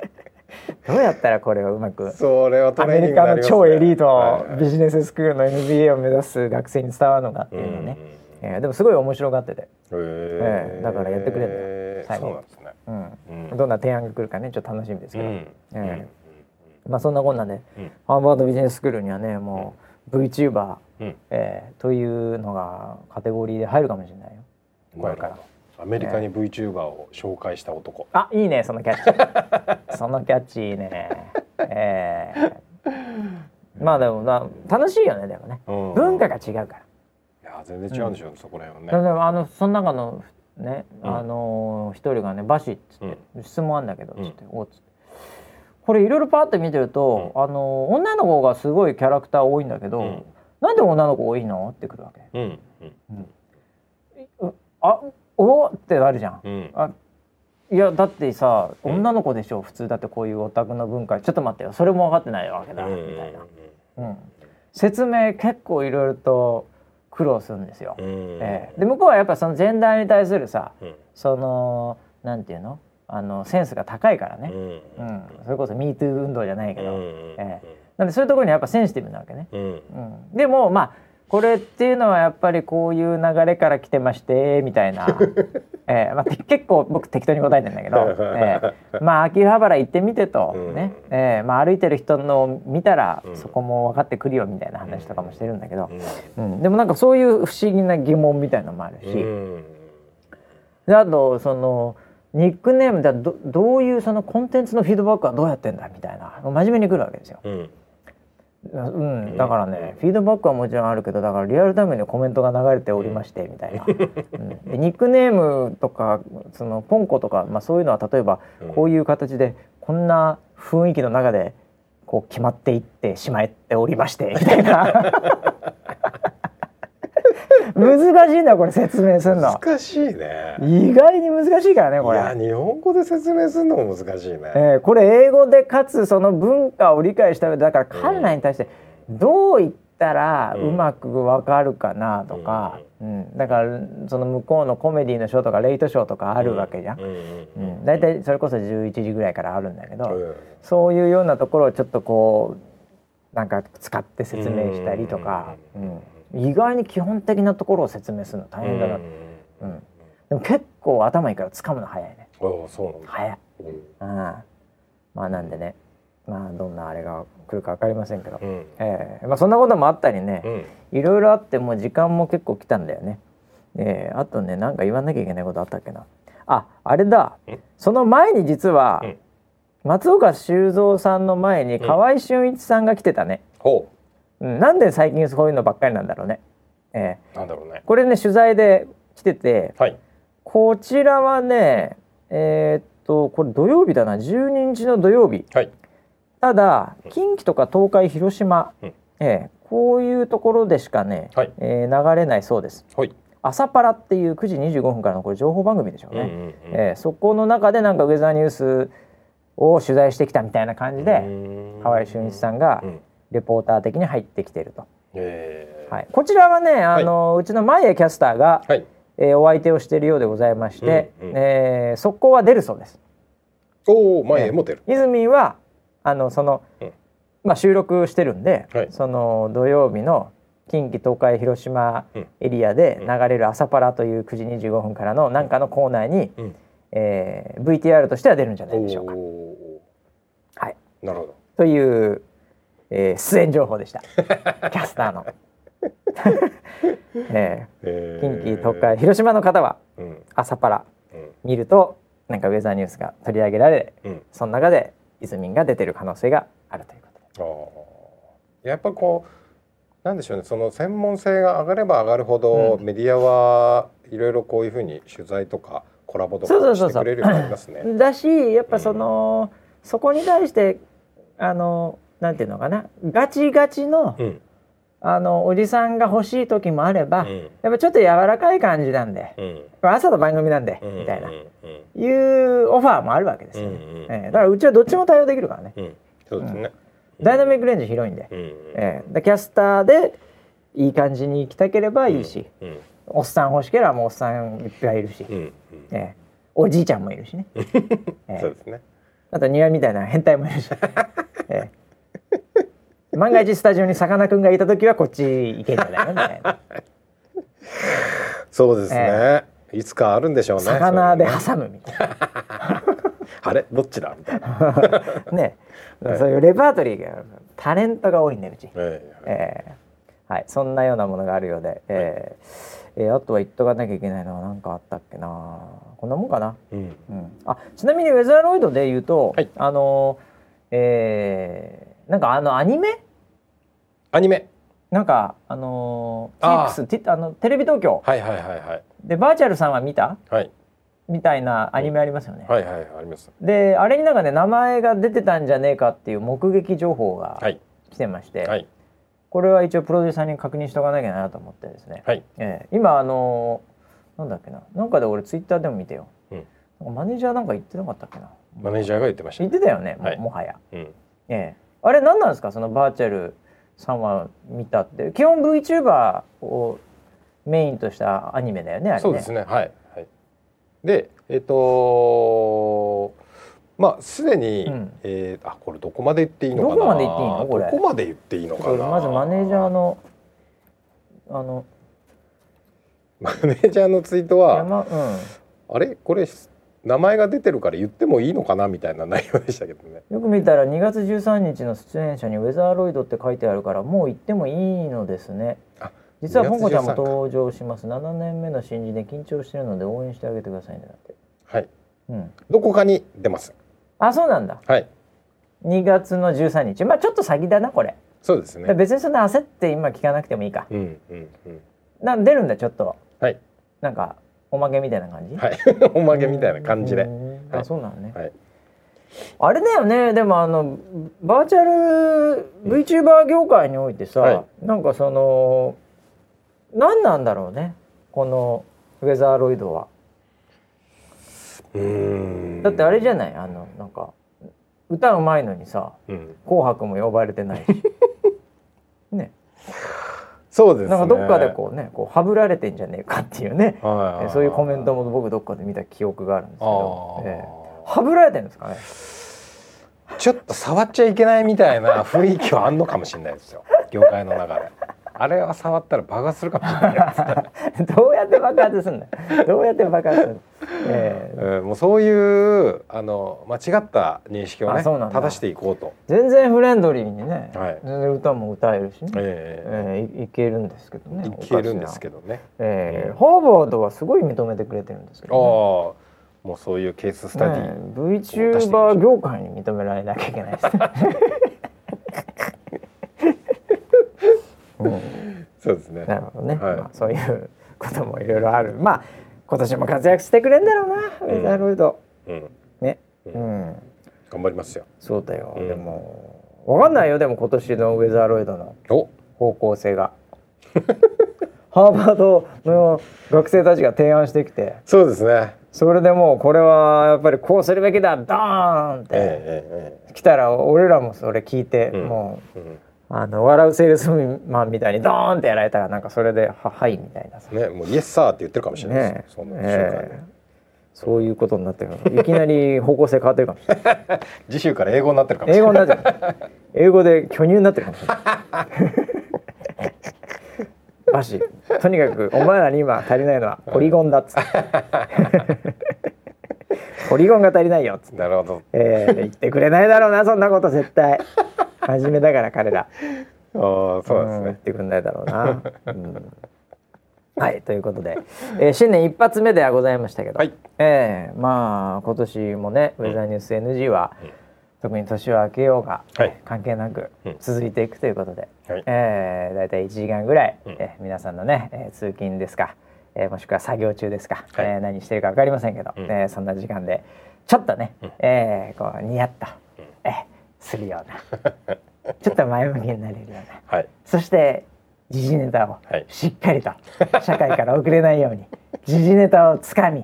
Speaker 1: どうやったらこれをうまく
Speaker 2: それはト
Speaker 1: ア
Speaker 2: レーニン
Speaker 1: メリカの超エリー
Speaker 2: はい
Speaker 1: トビジネススクールの MBA を目指す学生に伝わるのかっていうのね、えーでもすごい面白がってて、ええだからやってくれんだよ
Speaker 2: え
Speaker 1: 最後
Speaker 2: そうなんですね。
Speaker 1: うん。
Speaker 2: うん。
Speaker 1: どんな提案が来るかねちょっと楽しみですけど、
Speaker 2: うん。
Speaker 1: えまあそんなこんなで、
Speaker 2: うん。
Speaker 1: ハーバードビジネススクールにはねもう VTuber、
Speaker 2: うん。
Speaker 1: えーというのがカテゴリーで入るかもしれないよ。これから
Speaker 2: アメリカに VTuber を紹介した男。
Speaker 1: あいいねそのキャッチ。そのキャッチいいね。えーまあでもな楽しいよねでもね。
Speaker 2: うん。
Speaker 1: 文化が違うから。
Speaker 2: いや全然違うんでしょうねそこら辺
Speaker 1: で
Speaker 2: はね。
Speaker 1: もあのその中のね、
Speaker 2: うん。
Speaker 1: あのー一人がね「バシ」っつって、質問あんだけど」
Speaker 2: うん。
Speaker 1: つって「おっつって。これいろいろパーって見てると、あのー女の子がすごいキャラクター多いんだけど、
Speaker 2: うん。
Speaker 1: なんで女の子多いの？ってくるわけ。
Speaker 2: うんうん。
Speaker 1: うあおってなるじゃん。
Speaker 2: うん。
Speaker 1: あいやだってさ
Speaker 2: うん。
Speaker 1: 女の子でしょ？普通だってこういうオタクの文化。ちょっと待ってよ。それも分かってないわけだ、みたいな、うん、説明結構いろいろと苦労するんですよ。
Speaker 2: うん
Speaker 1: ええ。で向こうはやっぱそのジェンダーに対するさ
Speaker 2: うん。
Speaker 1: そのなんていうの？あのセンスが高いからね、
Speaker 2: うん。
Speaker 1: うん。それこそ MeToo 運動じゃないけど、
Speaker 2: うん
Speaker 1: え。なんでそういうところにやっぱセンシティブなわけね。
Speaker 2: うん。
Speaker 1: うん、でもまあこれっていうのはやっぱりこういう流れから来てましてみたいな、えーまあ、て結構僕適当に答えてんだけど、えーまあ秋葉原行ってみてと、
Speaker 2: うん。
Speaker 1: ね。えーまあ、歩いてる人のを見たら、
Speaker 2: うん。
Speaker 1: そこも分かってくるよみたいな話とかもしてるんだけど、
Speaker 2: うん。
Speaker 1: うん。でもなんかそういう不思議な疑問みたいなのもあるし、
Speaker 2: うん。
Speaker 1: であとそのニックネームでどどういうそのコンテンツのフィードバックはどうやってんだみたいな。真面目に来るわけですよ。
Speaker 2: うん
Speaker 1: うん、だからね、フィードバックはもちろんあるけどだからリアルタイムにコメントが流れておりましてみたいな、うん、でニックネームとかそのポンコとか、まあ、そういうのは例えば
Speaker 2: うん
Speaker 1: こういう形でこんな雰囲気の中でこう決まっていってしまっておりましてみたいな 難しいんだよこれ説明するの。
Speaker 2: 難しいね。
Speaker 1: 意外に難しいからねこれ。
Speaker 2: いや日本語で説明するのも難しいね。
Speaker 1: えーこれ英語でかつその文化を理解した上でだから彼らに対してどう言ったらうまくわかるかなとか、うん。だからその向こうのコメディのショーとかレイトショーとかあるわけじゃん。
Speaker 2: うんうん
Speaker 1: うん、だいたいそれこそ11時ぐらいからあるんだけど、
Speaker 2: う？ん。
Speaker 1: そういうようなところをちょっとこうなんか使って説明したりとか、うん意外に基本的なところを説明するの大変だな、うん。でも結構頭いいから掴むの早いね。
Speaker 2: ああそうなんだ。
Speaker 1: 早い。
Speaker 2: うん。
Speaker 1: うん、まあなんでね。まあどんなあれが来るか分かりませんけど、
Speaker 2: うん。
Speaker 1: ええ。まあ、そんなこともあったりね。
Speaker 2: うん。
Speaker 1: いろいろあってもう時間も結構来たんだよね。ええ。あとねなんか言わなきゃいけないことあったっけな。ああれだ。
Speaker 2: ん。
Speaker 1: その前に実は、
Speaker 2: うん。
Speaker 1: 松岡修造さんの前に河合俊一さんが来てたね、
Speaker 2: ほ
Speaker 1: うん。なんで最近そういうのばっかりなんだろうね。ええ。
Speaker 2: うなんだろうね。
Speaker 1: これね取材で来てて
Speaker 2: はい。
Speaker 1: こちらはねえーっとこれ土曜日だな。12日の土曜日。
Speaker 2: はい。
Speaker 1: ただ近畿とか東海広島、
Speaker 2: うん。
Speaker 1: ええ。こういうところでしかね、
Speaker 2: はい。
Speaker 1: えー流れないそうです。
Speaker 2: はい。
Speaker 1: 朝パラっていう9時25分からのこれ情報番組でしょうね、
Speaker 2: うんうんうん
Speaker 1: ええ。そこの中でなんかウェザーニュースを取材してきたみたいな感じで河合俊一さんが
Speaker 2: うん
Speaker 1: レポーター的に入ってきていると、
Speaker 2: えー。
Speaker 1: はい、こちらはねあの、うちの前江キャスターが、
Speaker 2: はい。
Speaker 1: えーお相手をしているようでございまして、
Speaker 2: うんうん。
Speaker 1: えー速攻は出るそうです。
Speaker 2: おお前へも出る。
Speaker 1: 泉はあのその、
Speaker 2: うん。
Speaker 1: まあ、収録してるんで、
Speaker 2: はい。
Speaker 1: その土曜日の近畿東海広島
Speaker 2: うん。
Speaker 1: エリアで流れる「朝パラ」という9時25分からの何かのコーナーに、
Speaker 2: うん。
Speaker 1: えー VTR としては出るんじゃないでしょうか。はい、
Speaker 2: なるほど。
Speaker 1: という、えー出演情報でした。キャスターの。え
Speaker 2: え
Speaker 1: ー。近畿東海広島の方は
Speaker 2: うん。
Speaker 1: 朝パラ
Speaker 2: うん。
Speaker 1: 見るとなんかウェザーニュースが取り上げられ
Speaker 2: うん。
Speaker 1: その中でイズミンが出てる可能性があるということで。
Speaker 2: やっぱこうなんでしょうね。その専門性が上がれば上がるほど、メディアはいろいろこういうふうに取材とかコラボとか
Speaker 1: そうそうそうそう。
Speaker 2: してくれるようになりますね。
Speaker 1: だしやっぱその、そこに対してあのなんていうのかな？ガチガチの、
Speaker 2: うん。
Speaker 1: あのおじさんが欲しい時もあれば、
Speaker 2: うん。
Speaker 1: やっぱちょっと柔らかい感じなんで、
Speaker 2: うん。
Speaker 1: 朝の番組なんで、
Speaker 2: うん
Speaker 1: みたいな、
Speaker 2: うん
Speaker 1: いうオファーもあるわけですよね、
Speaker 2: うんうん
Speaker 1: ええ。だからうちはどっちも対応できるからね、
Speaker 2: うん。そうですね。
Speaker 1: ダイナミックレンジ広いんで、
Speaker 2: うん
Speaker 1: ええ。でキャスターでいい感じに行きたければいいし、
Speaker 2: うん。
Speaker 1: おっさん欲しければもうおっさんいっぱいいるし、
Speaker 2: うんうん。
Speaker 1: ええ。おじいちゃんもいるしね、え え
Speaker 2: そうですね。
Speaker 1: あと庭みたいな変態もいるし、ええ万が一スタジオにさかなクンがいた時はこっち行けんじゃないの？みたいな。
Speaker 2: そうですね。いつかあるんでしょうね。
Speaker 1: 魚で挟むみたい
Speaker 2: あれ？どっちだ？みたいな。
Speaker 1: な ね、
Speaker 2: はい。
Speaker 1: そういうレパートリーがタレントが多いんでうち、
Speaker 2: え
Speaker 1: ええ。はい。そんなようなものがあるようで、ええ。えーあとは言っとかなきゃいけないのは何かあったっけな。こんなもんかな、
Speaker 2: えうん。
Speaker 1: うん、あちなみにウェザーロイドで言うと、
Speaker 2: はい。
Speaker 1: あのえーなんかあのアニメ
Speaker 2: アニメ。
Speaker 1: なんかあの
Speaker 2: あー。
Speaker 1: TX ティあのテレビ東京。
Speaker 2: はいはいはいはい。
Speaker 1: でバーチャルさんは見た？
Speaker 2: はい。
Speaker 1: みたいなアニメありますよね。
Speaker 2: はいはいあります。
Speaker 1: であれになんかね名前が出てたんじゃねえかっていう目撃情報が
Speaker 2: はい。
Speaker 1: 来てまして、
Speaker 2: はい。
Speaker 1: これは一応プロデューサーに確認しとかなきゃなと思ってですね、
Speaker 2: はい。
Speaker 1: ええ。今あのなんだっけな。なんかで俺ツイッターでも見てよ、
Speaker 2: うん。
Speaker 1: マネージャーなんか言ってなかったっけな。
Speaker 2: マネージャーが言ってました
Speaker 1: 言ってたよねも,、
Speaker 2: はい。
Speaker 1: もはや、
Speaker 2: うん。
Speaker 1: ええ。あれ何なんですか？そのバーチャルさんは見たって基本 VTuber をメインとしたアニメだよねあれね。
Speaker 2: そうですね。はい。はい。でえっ、とまあすでに、
Speaker 1: うん。
Speaker 2: えーあこれどこまで言っていいのかな。
Speaker 1: どこまで言っていいの？これ。
Speaker 2: どこまで言っていいのかな。
Speaker 1: まずマネージャーのあの
Speaker 2: マネージャーのツイートは
Speaker 1: 山うん。
Speaker 2: あれ？これ名前が出てるから言ってもいいのかなみたいな内容でしたけどね。
Speaker 1: よく見たら2月13日の出演者にウェザーロイドって書いてあるからもう行ってもいいのですね。
Speaker 2: あ
Speaker 1: 実は
Speaker 2: 2月
Speaker 1: ポンコちゃんも
Speaker 2: 13か
Speaker 1: 登場します。7年目の新人で緊張してるので応援してあげてくださいね。だって
Speaker 2: はい。
Speaker 1: うん。
Speaker 2: どこかに出ます。
Speaker 1: あそうなんだ。
Speaker 2: はい。
Speaker 1: 2月の13日。まあちょっと先だなこれ、
Speaker 2: そうですね。
Speaker 1: 別にそんな焦って今聞かなくてもいいか。
Speaker 2: うんうんうん。
Speaker 1: な出るんだちょっと。
Speaker 2: はい。
Speaker 1: なんかおまけみたいな感じ？
Speaker 2: はい。おまけみたいな感じで。
Speaker 1: うん。
Speaker 2: はい。
Speaker 1: あそうなのね、
Speaker 2: はい。
Speaker 1: あれだよね。でもあのバーチャル VTuber 業界においてさ、
Speaker 2: はい。
Speaker 1: なんかその何なんだろうね？このウェザーロイドは。だってあれじゃない？あのなんか歌うまいのにさ
Speaker 2: うん「
Speaker 1: 紅白」も呼ばれてないし。ね、
Speaker 2: そうですね。
Speaker 1: なんかどっかでこうねこうはぶられてんじゃねえかっていうね。
Speaker 2: はい
Speaker 1: えそういうコメントも僕どっかで見た記憶があるんですけど。ええ。はぶられてるんですかね？
Speaker 2: ちょっと触っちゃいけないみたいな雰囲気はあんのかもしれないですよ。業界の中であれは触ったら爆発するかもしれない
Speaker 1: どうやって爆発すんだよどうやって爆発するの、ええ。
Speaker 2: うんもうそういうあの間違った認識をね正していこうと、
Speaker 1: 全然フレンドリーにね、
Speaker 2: はい。
Speaker 1: 全然歌も歌えるしね、
Speaker 2: え
Speaker 1: ええいいけるんですけどね
Speaker 2: えいけるんですけ
Speaker 1: ど、
Speaker 2: どね
Speaker 1: ええ
Speaker 2: うん。
Speaker 1: ハーバードはすごい認めてくれてるんですけ
Speaker 2: ああ
Speaker 1: ど、
Speaker 2: もうそういうケーススタデ
Speaker 1: ね
Speaker 2: ィ、
Speaker 1: ね、VTuber 業界に認められなきゃいけないですね、うん。
Speaker 2: そうですね。
Speaker 1: なるほどね、
Speaker 2: はい。
Speaker 1: まあ、そういうこともいろいろある。まあ今年も活躍してくれんだろうな、ウェザーロイド。
Speaker 2: うん。
Speaker 1: ね。
Speaker 2: う
Speaker 1: うん。ん、
Speaker 2: 頑張りますよ。
Speaker 1: そうだよ、
Speaker 2: うん。
Speaker 1: でもわかんないよ。でも今年のウェザーロイドの
Speaker 2: お。
Speaker 1: 方向性が。ハーバードの学生たちが提案してきて。
Speaker 2: そうですね。
Speaker 1: それでもうこれはやっぱりこうするべきだドーンって
Speaker 2: ええ
Speaker 1: 来たら俺らもそれ聞いて、
Speaker 2: うん。
Speaker 1: もうあの笑うセールスマンみたいにドーンってやられたらなんかそれでははいみたいな
Speaker 2: ねもうイエスサーって言ってるかもしれない
Speaker 1: ね
Speaker 2: です。その瞬間
Speaker 1: ええそういうことになってるの。いきなり方向性変わってるかもしれない。
Speaker 2: 次週から英語になってるかもし
Speaker 1: 英
Speaker 2: れない。
Speaker 1: 語になっ英語で巨乳になってるかもしれない。バシ。とにかくお前らに今足りないのはポリゴンだっつって。ポリゴンが足りないよっつって、
Speaker 2: なるほど。
Speaker 1: えー、言ってくれないだろうなそんなこと絶対真面目だから彼ら。
Speaker 2: そうです
Speaker 1: ん。言っ
Speaker 2: ね
Speaker 1: てくれないだろうな、うん。はいということで、えー新年一発目ではございましたけど、
Speaker 2: はい。
Speaker 1: えーまあ今年もねウェザーニュース NG は、
Speaker 2: うん。
Speaker 1: 特に年を明けようが、
Speaker 2: はい。
Speaker 1: 関係なく
Speaker 2: うん。
Speaker 1: 続いていくということで、
Speaker 2: はい。
Speaker 1: えー、だいたい1時間ぐらい、
Speaker 2: うん。
Speaker 1: えー皆さんのね、えー通勤ですか、えーもしくは作業中ですか、
Speaker 2: はい。
Speaker 1: えー何してるか分かりませんけど、
Speaker 2: うん。
Speaker 1: えーそんな時間でちょっとね、
Speaker 2: うん。
Speaker 1: えーこうニヤッと、
Speaker 2: うん
Speaker 1: えーするようなちょっと前向きになれるような
Speaker 2: はい。
Speaker 1: そして時事ネタを
Speaker 2: はい。
Speaker 1: しっかりと 社会から遅れないように時事ネタをつかみ、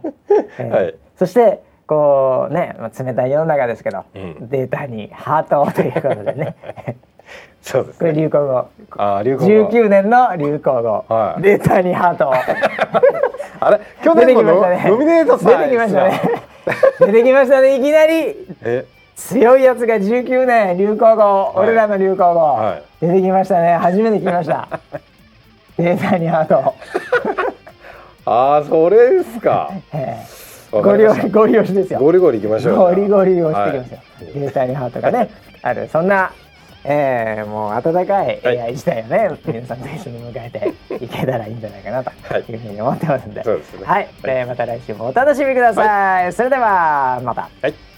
Speaker 1: えー
Speaker 2: はい。
Speaker 1: そしてこうね、まあ、冷たい世の中ですけど、
Speaker 2: うん。
Speaker 1: データにハートをということでね。こ れ
Speaker 2: そうですね。
Speaker 1: 流行語。
Speaker 2: あー流行語。
Speaker 1: 19年の流行語、
Speaker 2: はい。
Speaker 1: データにハートを。
Speaker 2: あれ？去年もノ
Speaker 1: きましたね。
Speaker 2: ノミネートさ
Speaker 1: 出てきましたね。出てきましたね。いきなり。
Speaker 2: え？
Speaker 1: 強いやつが19年流行語、俺らの流行語、
Speaker 2: は
Speaker 1: 出てきましたね。初めて聞きました。データにハート、
Speaker 2: ああそれですか。
Speaker 1: ゴリゴリゴリ押しですよ。
Speaker 2: ゴリゴリいきましょう。
Speaker 1: ゴリゴリ押してきますよ、
Speaker 2: はい。
Speaker 1: データにハートがねある。そんなえー、もう温かい
Speaker 2: はい。
Speaker 1: AI 時代をね、皆さんと一緒に迎えていけたらいいんじゃないかなと
Speaker 2: はい。
Speaker 1: いうふうに思ってますんで、
Speaker 2: そうですね。
Speaker 1: はい、えーまた来週もお楽しみください、それではまた。
Speaker 2: はい